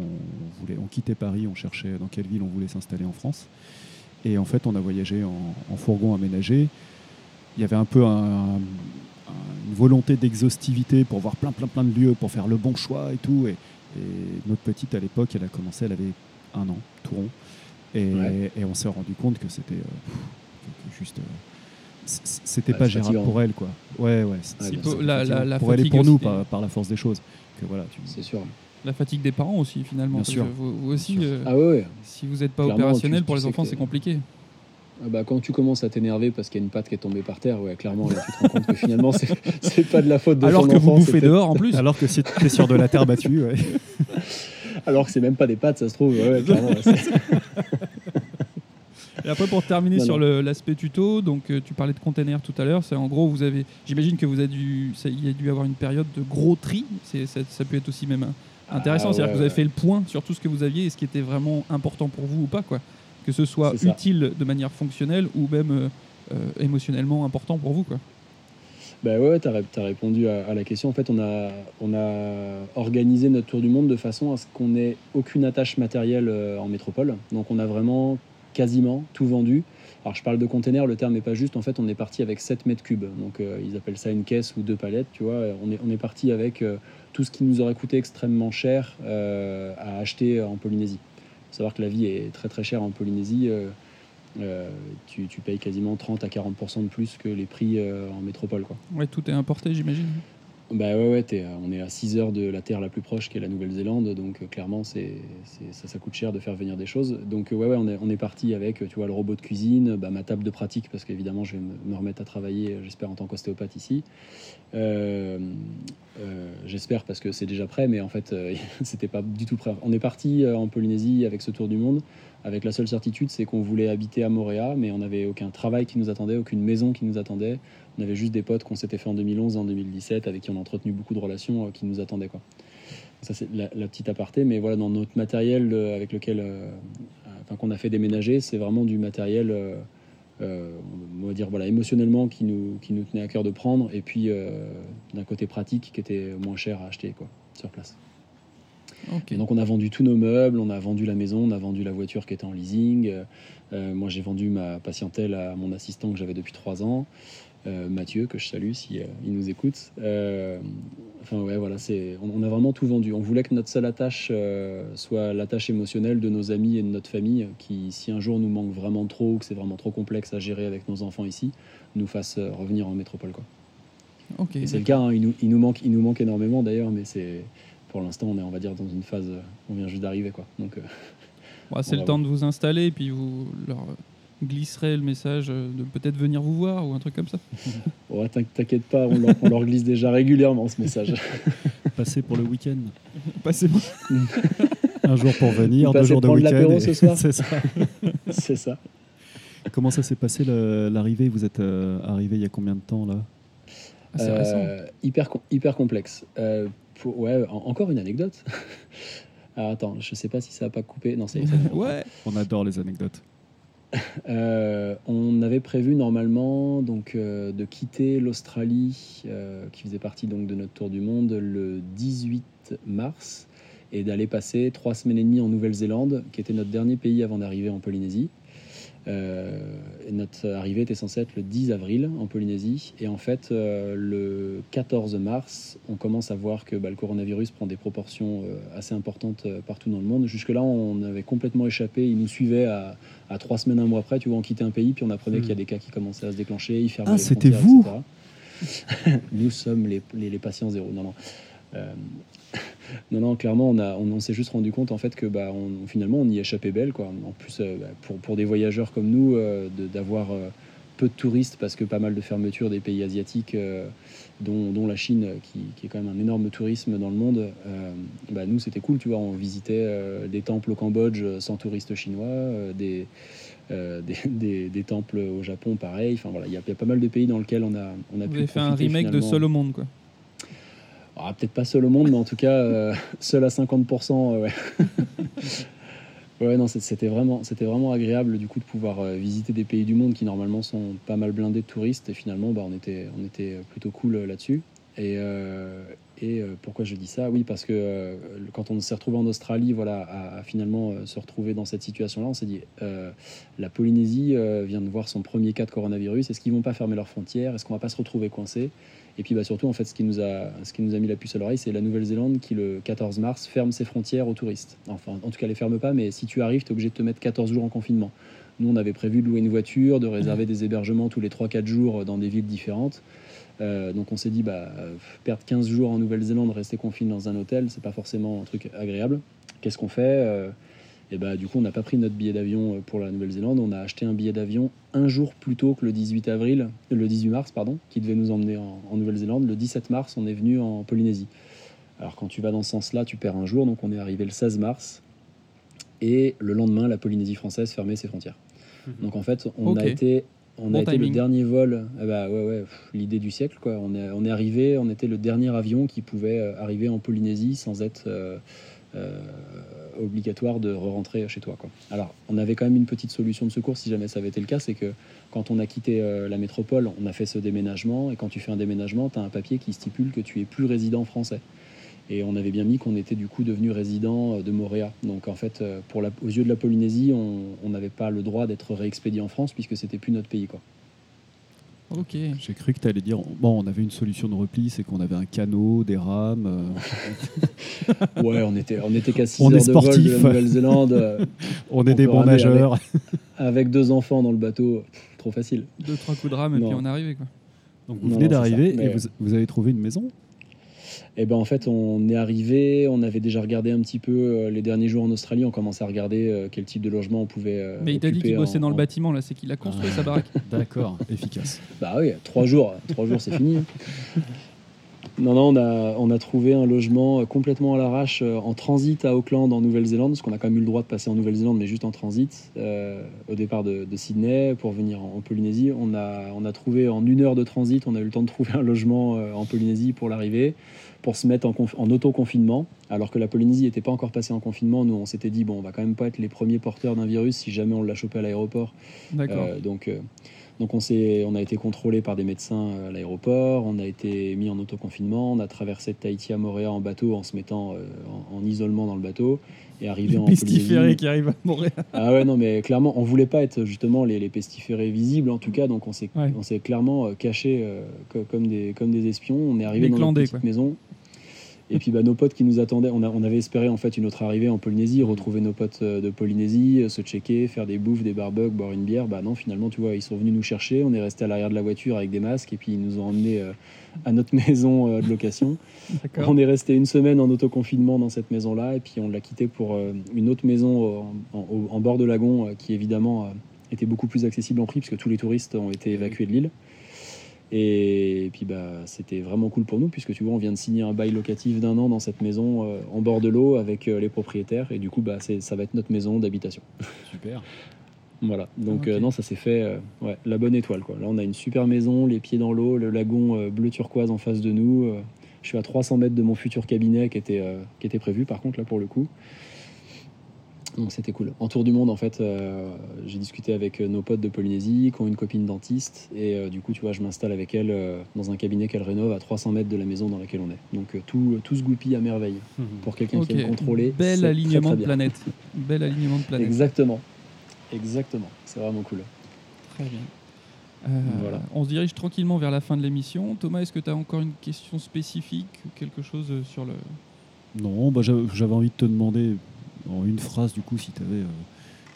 Speaker 3: voulait, on quittait Paris, on cherchait dans quelle ville on voulait s'installer en France. Et en fait, on a voyagé en, en fourgon aménagé. Il y avait un peu un- un- une volonté d'exhaustivité pour voir plein, plein, plein de lieux, pour faire le bon choix et tout. Et, et notre petite, à l'époque, elle a commencé, elle avait un an, tout rond. Et,
Speaker 4: Ouais.
Speaker 3: et on s'est rendu compte que c'était euh, juste. euh, c'était
Speaker 4: Ouais,
Speaker 3: pas gérable
Speaker 4: fatigant.
Speaker 3: pour elle, quoi. Ouais, ouais.
Speaker 4: sûr.
Speaker 1: La- la- la
Speaker 3: pour elle et
Speaker 1: fatigue
Speaker 3: pour nous, par, par la force des choses. Que voilà, tu-
Speaker 4: C'est sûr.
Speaker 1: La fatigue des parents aussi finalement.
Speaker 3: Bien sûr.
Speaker 1: Vous, vous aussi, euh,
Speaker 4: Ah ouais, ouais.
Speaker 1: si vous n'êtes pas
Speaker 4: Clairement,
Speaker 1: opérationnel
Speaker 4: tu-
Speaker 1: pour
Speaker 4: tu
Speaker 1: les enfants, c'est compliqué.
Speaker 4: Ah bah, quand tu commences à t'énerver parce qu'il y a une patte qui est tombée par terre, ouais, clairement, là, tu te rends compte que finalement, c'est c'est pas de la faute de
Speaker 1: Alors
Speaker 4: ton
Speaker 1: que vous
Speaker 4: enfant, c'est
Speaker 1: bouffez dehors en plus.
Speaker 3: Alors que si tu es sur de la terre battue, ouais.
Speaker 4: Alors que c'est même pas des pattes, ça se trouve. Ouais, ouais, clairement, ouais, c'est-
Speaker 1: Et après, pour terminer
Speaker 4: Non,
Speaker 1: sur
Speaker 4: non.
Speaker 1: le- l'aspect tuto, donc euh, tu parlais de containers tout à l'heure. C'est en gros, vous avez, j'imagine que vous avez dû, ça, il y a dû avoir une période de gros tri. C'est, ça, ça peut être aussi même euh, intéressant,
Speaker 4: Ah,
Speaker 1: c'est-à-dire
Speaker 4: ouais,
Speaker 1: que vous avez fait le point sur tout ce que vous aviez et ce qui était vraiment important pour vous ou pas, quoi. Que ce soit utile de manière fonctionnelle ou même euh, euh, émotionnellement important pour vous, quoi.
Speaker 4: Bah ouais, ré- t'as répondu à, à la question. En fait, on a, on a organisé notre tour du monde de façon à ce qu'on ait aucune attache matérielle euh, en métropole. Donc, on a vraiment quasiment tout vendu. Alors je parle de container, le terme n'est pas juste. En fait, on est parti avec 7 mètres cubes. Donc euh, ils appellent ça une caisse ou deux palettes, tu vois. On est, on est parti avec euh, tout ce qui nous aurait coûté extrêmement cher euh, à acheter en Polynésie. Savoir que la vie est très très chère en Polynésie. Euh, euh, tu, tu payes quasiment 30 à 40% de plus que les prix euh, en métropole. Quoi.
Speaker 1: Ouais, tout est importé, j'imagine.
Speaker 4: Bah ouais, euh, on est à 6 heures de la terre la plus proche qui est la Nouvelle-Zélande, donc euh, clairement c'est, ça, coûte cher de faire venir des choses. Donc euh, ouais, on, est, parti avec tu vois, le robot de cuisine, bah, ma table de pratique, parce qu'évidemment je vais me, me remettre à travailler, j'espère, en tant qu'ostéopathe ici. J'espère parce que c'est déjà prêt, mais en fait c'était pas du tout prêt. On est parti en Polynésie avec ce tour du monde, avec la seule certitude c'est qu'on voulait habiter à Moréa, mais on n'avait aucun travail qui nous attendait, aucune maison qui nous attendait. On avait juste des potes qu'on s'était fait en 2011 et en 2017 avec qui on a entretenu beaucoup de relations euh, qui nous attendaient. Quoi. Ça, c'est la, la petite aparté. Mais voilà, dans notre matériel euh, avec lequel euh, enfin, qu'on a fait déménager, c'est vraiment du matériel, euh, on va dire, voilà, émotionnellement qui nous, qui nous tenait à cœur de prendre. Et puis euh, d'un côté pratique qui était moins cher à acheter quoi, sur place.
Speaker 1: Ok.
Speaker 4: Et donc on a vendu tous nos meubles, on a vendu la maison, on a vendu la voiture qui était en leasing. Euh, moi j'ai vendu ma patientèle à mon assistant que j'avais depuis trois ans, Mathieu, que je salue si euh, il nous écoute. Euh, enfin ouais voilà, c'est, on, on a vraiment tout vendu. On voulait que notre seule attache euh, soit l'attache émotionnelle de nos amis et de notre famille, qui si un jour nous manque vraiment trop, ou que c'est vraiment trop complexe à gérer avec nos enfants ici, nous fasse euh, revenir en métropole quoi.
Speaker 1: Ok.
Speaker 4: Et c'est le cas, hein, il, nous, il nous manque, il nous manque énormément d'ailleurs, mais c'est pour l'instant on est on va dire dans une phase, euh, on vient juste d'arriver quoi. Donc euh,
Speaker 1: Bon, c'est le temps de vous installer, puis vous leur glisserez le message euh, de peut-être venir vous voir ou un truc comme ça.
Speaker 4: ouais, t'in- t'inquiète pas, on leur, on leur glisse déjà régulièrement ce message.
Speaker 3: Passer pour le week-end.
Speaker 1: Passez-moi.
Speaker 3: Un jour pour venir, deux
Speaker 4: passez
Speaker 3: jours de
Speaker 4: prendre
Speaker 3: week-end. et-
Speaker 4: ce soir
Speaker 3: C'est ça.
Speaker 4: c'est ça.
Speaker 3: Comment ça s'est passé l'arrivée? Vous êtes euh, arrivé il y a combien de temps là?
Speaker 1: Ah, c'est
Speaker 4: Euh,
Speaker 1: récent.
Speaker 4: hyper, com- hyper complexe. Euh, pour- ouais, en- encore une anecdote? Alors attends, je sais pas si ça a pas coupé. Non, c'est.
Speaker 1: ouais.
Speaker 3: On adore les anecdotes.
Speaker 4: Euh, on avait prévu normalement donc euh, de quitter l'Australie, euh, qui faisait partie donc de notre tour du monde, le 18 mars, et d'aller passer trois semaines et demie en Nouvelle-Zélande, qui était notre dernier pays avant d'arriver en Polynésie. Euh, et notre arrivée était censée être le 10 avril en Polynésie. Et en fait, euh, le 14 mars, on commence à voir que bah, le coronavirus prend des proportions euh, assez importantes partout dans le monde. Jusque-là, on avait complètement échappé. Ils nous suivaient à, à trois semaines, un mois après. Tu vois, on quittait un pays, puis on apprenait
Speaker 3: Hmm.
Speaker 4: qu'il y a des cas qui commençaient à se déclencher. Ils fermaient
Speaker 3: Ah, c'était vous
Speaker 4: etc. Nous sommes les, les- les patients zéro. Non, non. Euh, non, non, clairement, on, a, on, on s'est juste rendu compte en fait que bah, on- finalement, on y échappait belle. Quoi. En plus, euh, bah, pour, pour des voyageurs comme nous, euh, d'avoir euh, peu de touristes parce que pas mal de fermetures des pays asiatiques, dont, dont la Chine, qui, qui est quand même un énorme tourisme dans le monde, bah, nous, c'était cool. Tu vois, on visitait des temples au Cambodge sans touristes chinois, des, des, des- des temples au Japon, pareil. Enfin, voilà, il y, a- il y a pas mal de pays dans lesquels on a, on a
Speaker 1: Vous
Speaker 4: pu
Speaker 1: avez fait un remake de. Seul au monde, quoi.
Speaker 4: Ah, Peut-être pas seul au monde, mais en tout cas, euh, seul à 50%. euh, ouais. non, c'était vraiment, vraiment agréable du coup de pouvoir euh, visiter des pays du monde qui normalement sont pas mal blindés de touristes. Et finalement, bah, on, était, on était plutôt cool là-dessus. Et, et pourquoi je dis ça? Oui, parce que quand on s'est retrouvé en Australie, voilà, à, à finalement se retrouver dans cette situation-là, on s'est dit la Polynésie vient de voir son premier cas de coronavirus. Est-ce qu'ils vont pas fermer leurs frontières? Est-ce qu'on va pas se retrouver coincé et puis bah, surtout, en fait, ce qui, nous a, ce qui nous a mis la puce à l'oreille, c'est la Nouvelle-Zélande qui, le 14 mars, ferme ses frontières aux touristes. Enfin, en tout cas, les ferme pas, mais si tu arrives, tu es obligé de te mettre 14 jours en confinement. Nous, on avait prévu de louer une voiture, de réserver des hébergements tous les 3-4 jours dans des villes différentes. Euh, donc on s'est dit, bah, perdre 15 jours en Nouvelle-Zélande, rester confiné dans un hôtel, c'est pas forcément un truc agréable. Qu'est-ce qu'on fait? Euh, et bah, du coup, on n'a pas pris notre billet d'avion euh, pour la Nouvelle-Zélande. On a acheté un billet d'avion un jour plus tôt que le 18 avril, euh, le 18 mars, pardon, qui devait nous emmener en, en Nouvelle-Zélande. Le 17 mars, on est venu en Polynésie. Alors, quand tu vas dans ce sens-là, tu perds un jour. Donc, on est arrivé le 16 mars. Et le lendemain, la Polynésie française fermait ses frontières. Donc, en fait, on a été, on
Speaker 1: Bon
Speaker 4: a été le dernier vol. Ah bah ouais, ouais, l'idée du siècle, quoi. On est, on est arrivé, on était le dernier avion qui pouvait euh, arriver en Polynésie sans être. euh, euh, obligatoire de re-rentrer chez toi. Alors, on avait quand même une petite solution de secours si jamais ça avait été le cas, c'est que quand on a quitté euh, la métropole, on a fait ce déménagement, et quand tu fais un déménagement, tu as un papier qui stipule que tu es plus résident français. Et on avait bien mis qu'on était du coup devenu résident de Moréa. Donc en fait, euh, pour aux yeux de la Polynésie, on n'avait pas le droit d'être réexpédié en France puisque c'était plus notre pays.
Speaker 1: Ok.
Speaker 3: J'ai cru que tu allais dire bon, on avait une solution de repli, c'est qu'on avait un canot, des rames. euh,
Speaker 4: Ouais, on était, on était qu'à 6
Speaker 3: On
Speaker 4: heures
Speaker 3: est
Speaker 4: de vol de
Speaker 3: sportif.
Speaker 4: la Nouvelle-Zélande euh,
Speaker 3: on
Speaker 4: On
Speaker 3: est des bons nageurs.
Speaker 4: avec deux enfants dans le bateau. Trop facile.
Speaker 1: Deux, trois coups de rame et
Speaker 4: Non.
Speaker 1: puis on est arrivé. Quoi.
Speaker 3: Donc vous
Speaker 4: Non,
Speaker 3: venez d'arriver et vous avez trouvé une maison?
Speaker 4: Et ben en fait, on est arrivé, on avait déjà regardé un petit peu euh, les derniers jours en Australie, on commençait à regarder euh, quel type de logement on pouvait. euh,
Speaker 1: Mais il t'a dit
Speaker 4: occuper
Speaker 1: qu'il bossait
Speaker 4: en-
Speaker 1: dans le
Speaker 4: en-
Speaker 1: bâtiment, là, c'est qu'il a construit
Speaker 3: Ah.
Speaker 1: sa baraque.
Speaker 3: D'accord, efficace.
Speaker 4: Bah oui, trois jours, trois jours c'est fini. Non, non, on a, on a trouvé un logement euh, complètement à l'arrache euh, en transit à Auckland en Nouvelle-Zélande, parce qu'on a quand même eu le droit de passer en Nouvelle-Zélande, mais juste en transit, euh, au départ de, de Sydney pour venir en, en Polynésie. On a, on a trouvé en une heure de transit, on a eu le temps de trouver un logement en Polynésie pour l'arrivée, pour se mettre en, en auto-confinement, alors que la Polynésie n'était pas encore passée en confinement. Nous, on s'était dit, bon, on va quand même pas être les premiers porteurs d'un virus si jamais on l'a chopé à l'aéroport.
Speaker 1: D'accord.
Speaker 4: Euh, donc, euh, donc on, on a été contrôlé par des médecins à l'aéroport, on a été mis en autoconfinement, on a traversé de Tahiti à Montréal en bateau en se mettant euh, en, en isolement dans le bateau et arrivé en
Speaker 1: pestiféré
Speaker 4: Polynésie.
Speaker 1: qui arrive à Montréal.
Speaker 4: Ah ouais non mais clairement on voulait pas être justement les, les pestiférés visibles en tout cas donc on s'est
Speaker 1: Ouais.
Speaker 4: on s'est clairement euh, caché euh, co- comme des comme des espions. On est arrivé
Speaker 1: Les
Speaker 4: dans
Speaker 1: clandés,
Speaker 4: petite
Speaker 1: quoi.
Speaker 4: maison. Et puis bah, nos potes qui nous attendaient, on, a- on avait espéré en fait une autre arrivée en Polynésie, retrouver nos potes euh, de Polynésie, euh, se checker, faire des bouffes, des barbecues, boire une bière. Bah non, finalement, tu vois, ils sont venus nous chercher. On est resté à l'arrière de la voiture avec des masques et puis ils nous ont emmenés euh, à notre maison euh, de location. On est resté une semaine en autoconfinement dans cette maison-là et puis on l'a quitté pour euh, une autre maison en, en- en bord de lagon qui évidemment était beaucoup plus accessible en prix puisque tous les touristes ont été évacués de l'île. Et puis bah, c'était vraiment cool pour nous puisque tu vois on vient de signer un bail locatif d'un an dans cette maison euh, en bord de l'eau avec euh, les propriétaires et du coup bah, ça va être notre maison d'habitation.
Speaker 3: Super.
Speaker 4: Voilà, donc euh, non, ça s'est fait, ouais, la bonne étoile quoi. Là, on a une super maison, les pieds dans l'eau, le lagon bleu turquoise en face de nous. je suis à 300 mètres de mon futur cabinet qui était, qui était prévu par contre là pour le coup. Donc c'était cool. En tour du monde, en fait, euh, j'ai discuté avec euh, nos potes de Polynésie qui ont une copine dentiste et euh, du coup, tu vois, je m'installe avec elle euh, dans un cabinet qu'elle rénove à 300 mètres de la maison dans laquelle on est. Donc euh, tout, tout se goupille à merveille pour quelqu'un qui aime contrôler.
Speaker 1: Bel
Speaker 4: très,
Speaker 1: alignement
Speaker 4: très
Speaker 1: de planète. Bel alignement de planète.
Speaker 4: Exactement, exactement. C'est vraiment cool.
Speaker 1: Très bien. Euh,
Speaker 4: Voilà.
Speaker 1: On se dirige tranquillement vers la fin de l'émission. Thomas, est-ce que tu as encore une question spécifique ou quelque chose sur le.
Speaker 3: Non, bah, j'avais envie de te demander en une phrase du coup si tu avais.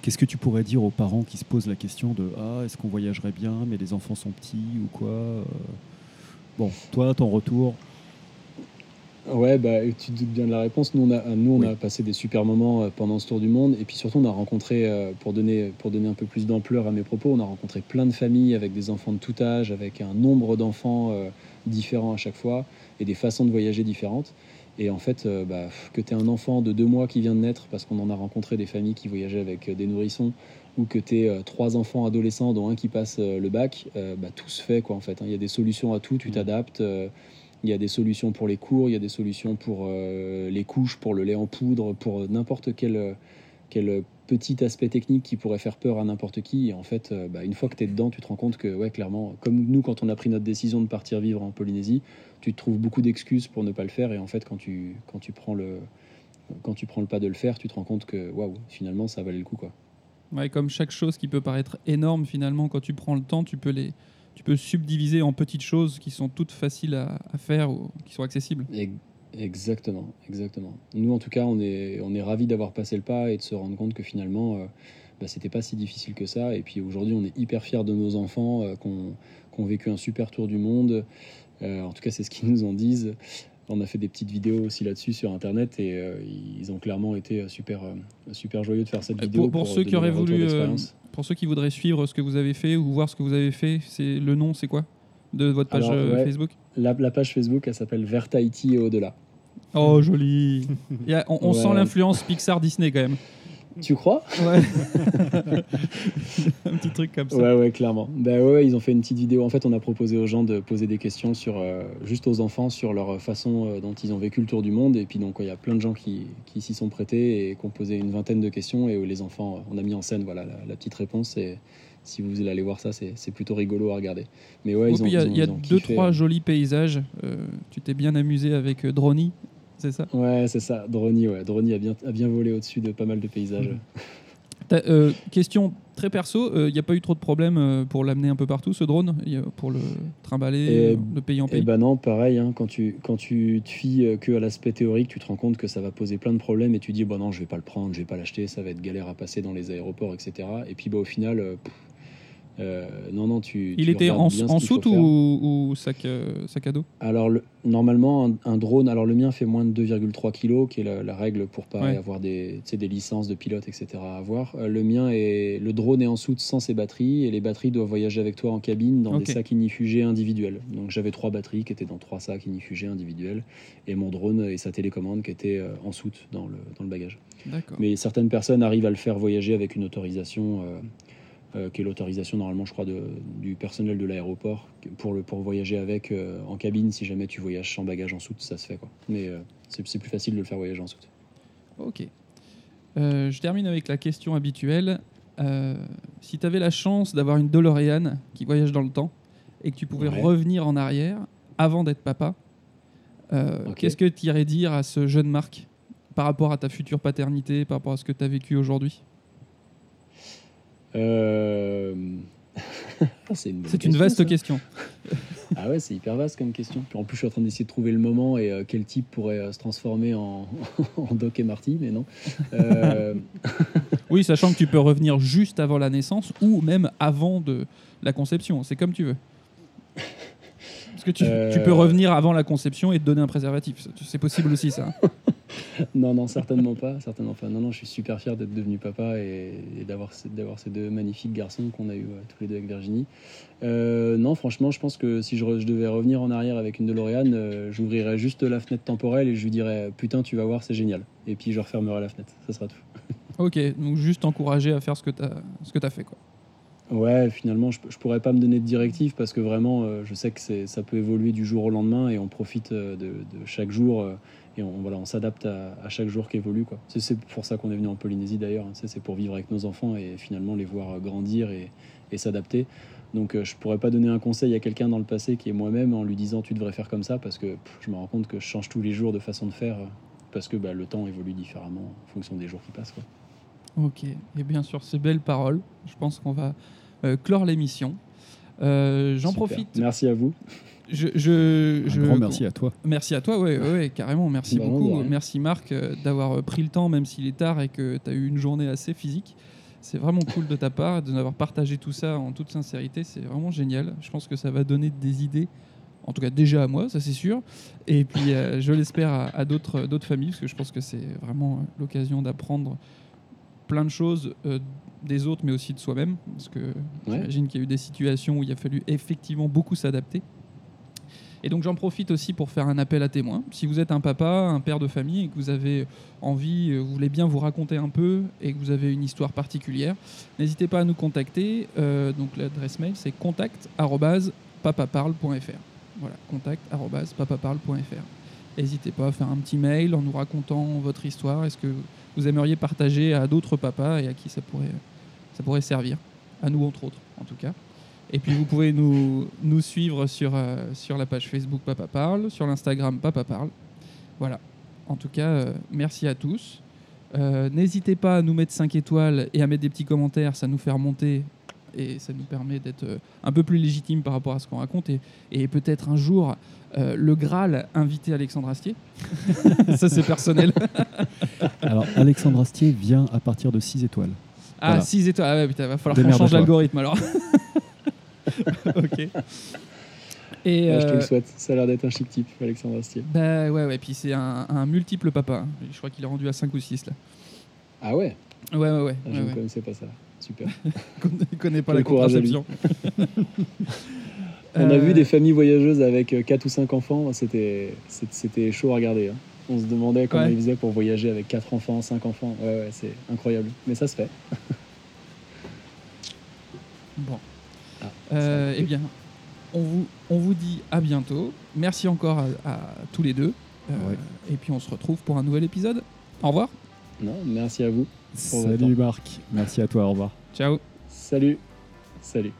Speaker 3: Qu'est-ce que tu pourrais dire aux parents qui se posent la question de Ah, est-ce qu'on voyagerait bien, mais les enfants sont petits ou quoi euh? Bon, toi, ton retour.
Speaker 4: Ouais, bah, tu te doutes bien de la réponse. Nous, on a, nous, on
Speaker 3: Oui.
Speaker 4: a passé des super moments euh, pendant ce tour du monde. Et puis surtout, on a rencontré, euh, pour donner, pour donner un peu plus d'ampleur à mes propos, on a rencontré plein de familles avec des enfants de tout âge, avec un nombre d'enfants euh, différents à chaque fois et des façons de voyager différentes. Et en fait, euh, bah, que tu aies un enfant de deux mois qui vient de naître, parce qu'on en a rencontré des familles qui voyageaient avec euh, des nourrissons, ou que tu aies trois enfants adolescents, dont un qui passe euh, le bac, euh, bah, tout se fait. Quoi, en fait, hein. Il y a des solutions à tout, tu
Speaker 3: Mhm.
Speaker 4: t'adaptes. euh, il y a des solutions pour les cours, il y a des solutions pour euh, les couches, pour le lait en poudre, pour n'importe quel, euh, quel petit aspect technique qui pourrait faire peur à n'importe qui. Et en fait, euh, bah, une fois que tu es dedans, tu te rends compte que, ouais, clairement, comme nous, quand on a pris notre décision de partir vivre en Polynésie, tu te trouves beaucoup d'excuses pour ne pas le faire. Et en fait, quand tu, quand tu, prends, le, quand tu prends le pas de le faire, tu te rends compte que, waouh, finalement, ça valait le coup. Quoi.
Speaker 1: Ouais, comme chaque chose qui peut paraître énorme, finalement, quand tu prends le temps, tu peux les. Tu peux subdiviser en petites choses qui sont toutes faciles à, à faire ou qui sont accessibles.
Speaker 4: Et- Exactement, exactement. Nous, en tout cas, on est, on est ravis d'avoir passé le pas et de se rendre compte que finalement, euh, bah, c'était pas si difficile que ça. Et puis aujourd'hui, on est hyper fiers de nos enfants euh, qui ont vécu un super tour du monde. Euh, en tout cas, c'est ce qu'ils nous en disent. On a fait des petites vidéos aussi là-dessus sur Internet et euh, ils ont clairement été super, euh, super joyeux de faire cette vidéo.
Speaker 1: Pour, pour ceux qui auraient voulu, pour ceux qui voudraient suivre ce que vous avez fait ou voir ce que vous avez fait, c'est le nom, c'est quoi? De votre page
Speaker 4: Alors, ouais.
Speaker 1: Facebook?
Speaker 4: La, la page Facebook, elle s'appelle Vers Tahiti et au-delà.
Speaker 1: Oh joli. A- on on
Speaker 4: Ouais.
Speaker 1: sent l'influence Pixar Disney quand même.
Speaker 4: Tu crois?
Speaker 1: Ouais. Un petit truc comme ça.
Speaker 4: Ouais, ouais, clairement. Ben ouais, ils ont fait une petite vidéo. En fait, on a proposé aux gens de poser des questions sur, euh, juste aux enfants sur leur façon euh, dont ils ont vécu le tour du monde. Et puis, donc, il y a plein de gens qui, qui s'y sont prêtés et qui ont posé une vingtaine de questions. Et où les enfants, euh, on a mis en scène voilà, la, la petite réponse. Et si vous allez voir ça, c'est plutôt rigolo à regarder. Mais ouais,
Speaker 1: Et
Speaker 4: ils ont,
Speaker 1: puis il y a,
Speaker 4: ils ont-
Speaker 1: y a deux,
Speaker 4: kiffé.
Speaker 1: trois jolis paysages. Euh, tu t'es bien amusé avec euh, Drony. c'est ça?
Speaker 4: Ouais, c'est ça. Droni, ouais. Droni a bien, a bien volé au-dessus de pas mal de paysages.
Speaker 1: T'as, euh, question très perso, il n'y a pas eu trop de problèmes pour l'amener un peu partout, ce drone, pour le trimballer,
Speaker 4: Et-
Speaker 1: euh, de pays en pays
Speaker 4: ben non, pareil, hein, quand, tu, quand tu te fies que à l'aspect théorique, tu te rends compte que ça va poser plein de problèmes et tu dis, bon non, je vais pas le prendre, je vais pas l'acheter, ça va être galère à passer dans les aéroports, etc. Et puis bah, au final, pff, euh, non, non, tu.
Speaker 1: Il
Speaker 4: tu
Speaker 1: était en, en soute ou, ou sac, euh, sac à dos?
Speaker 4: Alors, le- normalement, un, un drone, alors le mien fait moins de 2,3 kg, qui est la, la règle pour pas
Speaker 1: Ouais.
Speaker 4: avoir des, des licences de pilote, etc. à avoir. Euh, le mien est, le drone est en soute sans ses batteries et les batteries doivent voyager avec toi en cabine dans des sacs ignifugés individuels. Donc j'avais trois batteries qui étaient dans trois sacs ignifugés individuels et mon drone et sa télécommande qui étaient en soute dans le, dans le bagage.
Speaker 1: D'accord.
Speaker 4: Mais certaines personnes arrivent à le faire voyager avec une autorisation, qui est l'autorisation normalement, je crois, de, du personnel de l'aéroport pour, le, pour voyager avec euh, en cabine. Si jamais tu voyages sans bagage en soute, ça se fait quoi. Mais euh, c'est plus facile de le faire voyager en soute.
Speaker 1: Ok. Euh, je termine avec la question habituelle. Euh, si tu avais la chance d'avoir une DeLorean qui voyage dans le temps et que tu pouvais
Speaker 4: Ouais.
Speaker 1: revenir en arrière avant d'être papa, euh, qu'est-ce que tu irais dire à ce jeune Marc par rapport à ta future paternité, par rapport à ce que tu as vécu aujourd'hui?
Speaker 4: Euh, c'est une,
Speaker 1: vaste
Speaker 4: ça.
Speaker 1: question.
Speaker 4: Ah ouais, c'est hyper vaste comme question. Puis en plus, je suis en train d'essayer de trouver le moment et euh, quel type pourrait euh, se transformer en, en Doc et Marty, mais non.
Speaker 1: Oui, sachant que tu peux revenir juste avant la naissance ou même avant de la conception. C'est comme tu veux. Parce que tu, tu peux revenir avant la conception et te donner un préservatif. C'est possible aussi, ça.
Speaker 4: Non, non, certainement pas, certainement pas. Non, non, je suis super fier d'être devenu papa et, et d'avoir ces, d'avoir ces deux magnifiques garçons qu'on a eu tous les deux avec Virginie. Euh, non, franchement, je pense que si je, re- je devais revenir en arrière avec une DeLorean, euh, j'ouvrirais juste la fenêtre temporelle et je lui dirais putain, tu vas voir, c'est génial. Et puis je refermerai la fenêtre, ça sera tout.
Speaker 1: Ok, donc juste encourager à faire ce que tu as, as fait. Quoi.
Speaker 4: Ouais, finalement, je, je pourrais pas me donner de directive parce que vraiment, euh, je sais que ça peut évoluer du jour au lendemain et on profite euh, de, de chaque jour et on, voilà, on s'adapte à, à chaque jour qui évolue. Quoi. C'est, pour ça qu'on est venu en Polynésie d'ailleurs. hein. C'est, pour vivre avec nos enfants et finalement les voir grandir et, et s'adapter. Donc, euh, je pourrais pas donner un conseil à quelqu'un dans le passé qui est moi-même en lui disant tu devrais faire comme ça parce que pff, je me rends compte que je change tous les jours de façon de faire euh, parce que bah, le temps évolue différemment en fonction des jours qui passent. Quoi.
Speaker 1: Ok, et bien sûr, ces belles paroles, je pense qu'on va euh, clore l'émission. Euh, J'en profite.
Speaker 4: Merci à vous.
Speaker 1: Je, je,
Speaker 3: Un
Speaker 1: je-
Speaker 3: grand merci à toi.
Speaker 1: Merci à toi, ouais, ouais, ouais, carrément. Merci
Speaker 4: Bah,
Speaker 1: beaucoup. Merci Marc euh, d'avoir euh, pris le temps, même s'il est tard et que tu as eu une journée assez physique. C'est vraiment cool de ta part, de nous avoir partagé tout ça en toute sincérité. C'est vraiment génial. Je pense que ça va donner des idées, en tout cas déjà à moi, ça c'est sûr. Et puis euh, je l'espère à, à d'autres familles, parce que je pense que c'est vraiment l'occasion d'apprendre plein de choses euh, des autres, mais aussi de soi-même. Parce que j'imagine qu'il y a eu des situations où il a fallu effectivement beaucoup s'adapter. Et donc j'en profite aussi pour faire un appel à témoins. Si vous êtes un papa, un père de famille et que vous avez envie, euh, vous voulez bien vous raconter un peu et que vous avez une histoire particulière, n'hésitez pas à nous contacter. Euh, donc l'adresse mail c'est contact@papaparle.fr. Voilà, contact@papaparle.fr. N'hésitez pas à faire un petit mail en nous racontant votre histoire. Est-ce que vous aimeriez partager à d'autres papas et à qui ça pourrait, ça pourrait servir À nous entre autres, en tout cas. Et puis vous pouvez nous, nous suivre sur, euh, sur la page Facebook Papa Parle, sur l'Instagram Papa Parle. Voilà. En tout cas, euh, merci à tous. Euh, N'hésitez pas à nous mettre 5 étoiles et à mettre des petits commentaires, ça nous fait remonter et ça nous permet d'être un peu plus légitime par rapport à ce qu'on raconte. Et, et peut-être un jour, euh, le Graal inviter Alexandre Astier. ça c'est personnel.
Speaker 3: Alors, Alexandre Astier vient à partir de 6 étoiles.
Speaker 1: Ah,
Speaker 3: Voilà.
Speaker 1: 6 étoiles. Ah ouais, putain, va falloir qu'on change l'algorithme alors. ok. Et
Speaker 4: Ouais, je te
Speaker 1: euh,
Speaker 4: le souhaite. Ça a l'air d'être un chic type, Alexandre Astier.
Speaker 1: Bah ouais, ouais, puis c'est un, un multiple papa. Je crois qu'il est rendu à 5 ou 6 là.
Speaker 4: Ah ouais,
Speaker 1: Ouais, ouais, ouais.
Speaker 4: Ah, Je ne
Speaker 1: ouais.
Speaker 4: connaissais pas ça. Super.
Speaker 1: Il connaît pas la contraception.
Speaker 4: On a
Speaker 1: Euh,
Speaker 4: vu des familles voyageuses avec 4 ou 5 enfants, c'était chaud à regarder. hein. On se demandait comment ils faisaient pour voyager avec 4 enfants, 5 enfants. Ouais, ouais, c'est incroyable. Mais ça se fait.
Speaker 1: Bon.
Speaker 4: Ah,
Speaker 1: Euh, eh bien, on vous, on vous dit à bientôt. Merci encore à, à tous les deux. Euh,
Speaker 3: Ouais.
Speaker 1: Et puis on se retrouve pour un nouvel épisode. Au revoir.
Speaker 4: Non, merci à vous.
Speaker 3: Salut Marc. Merci à toi. Au revoir.
Speaker 1: Ciao.
Speaker 4: Salut. Salut.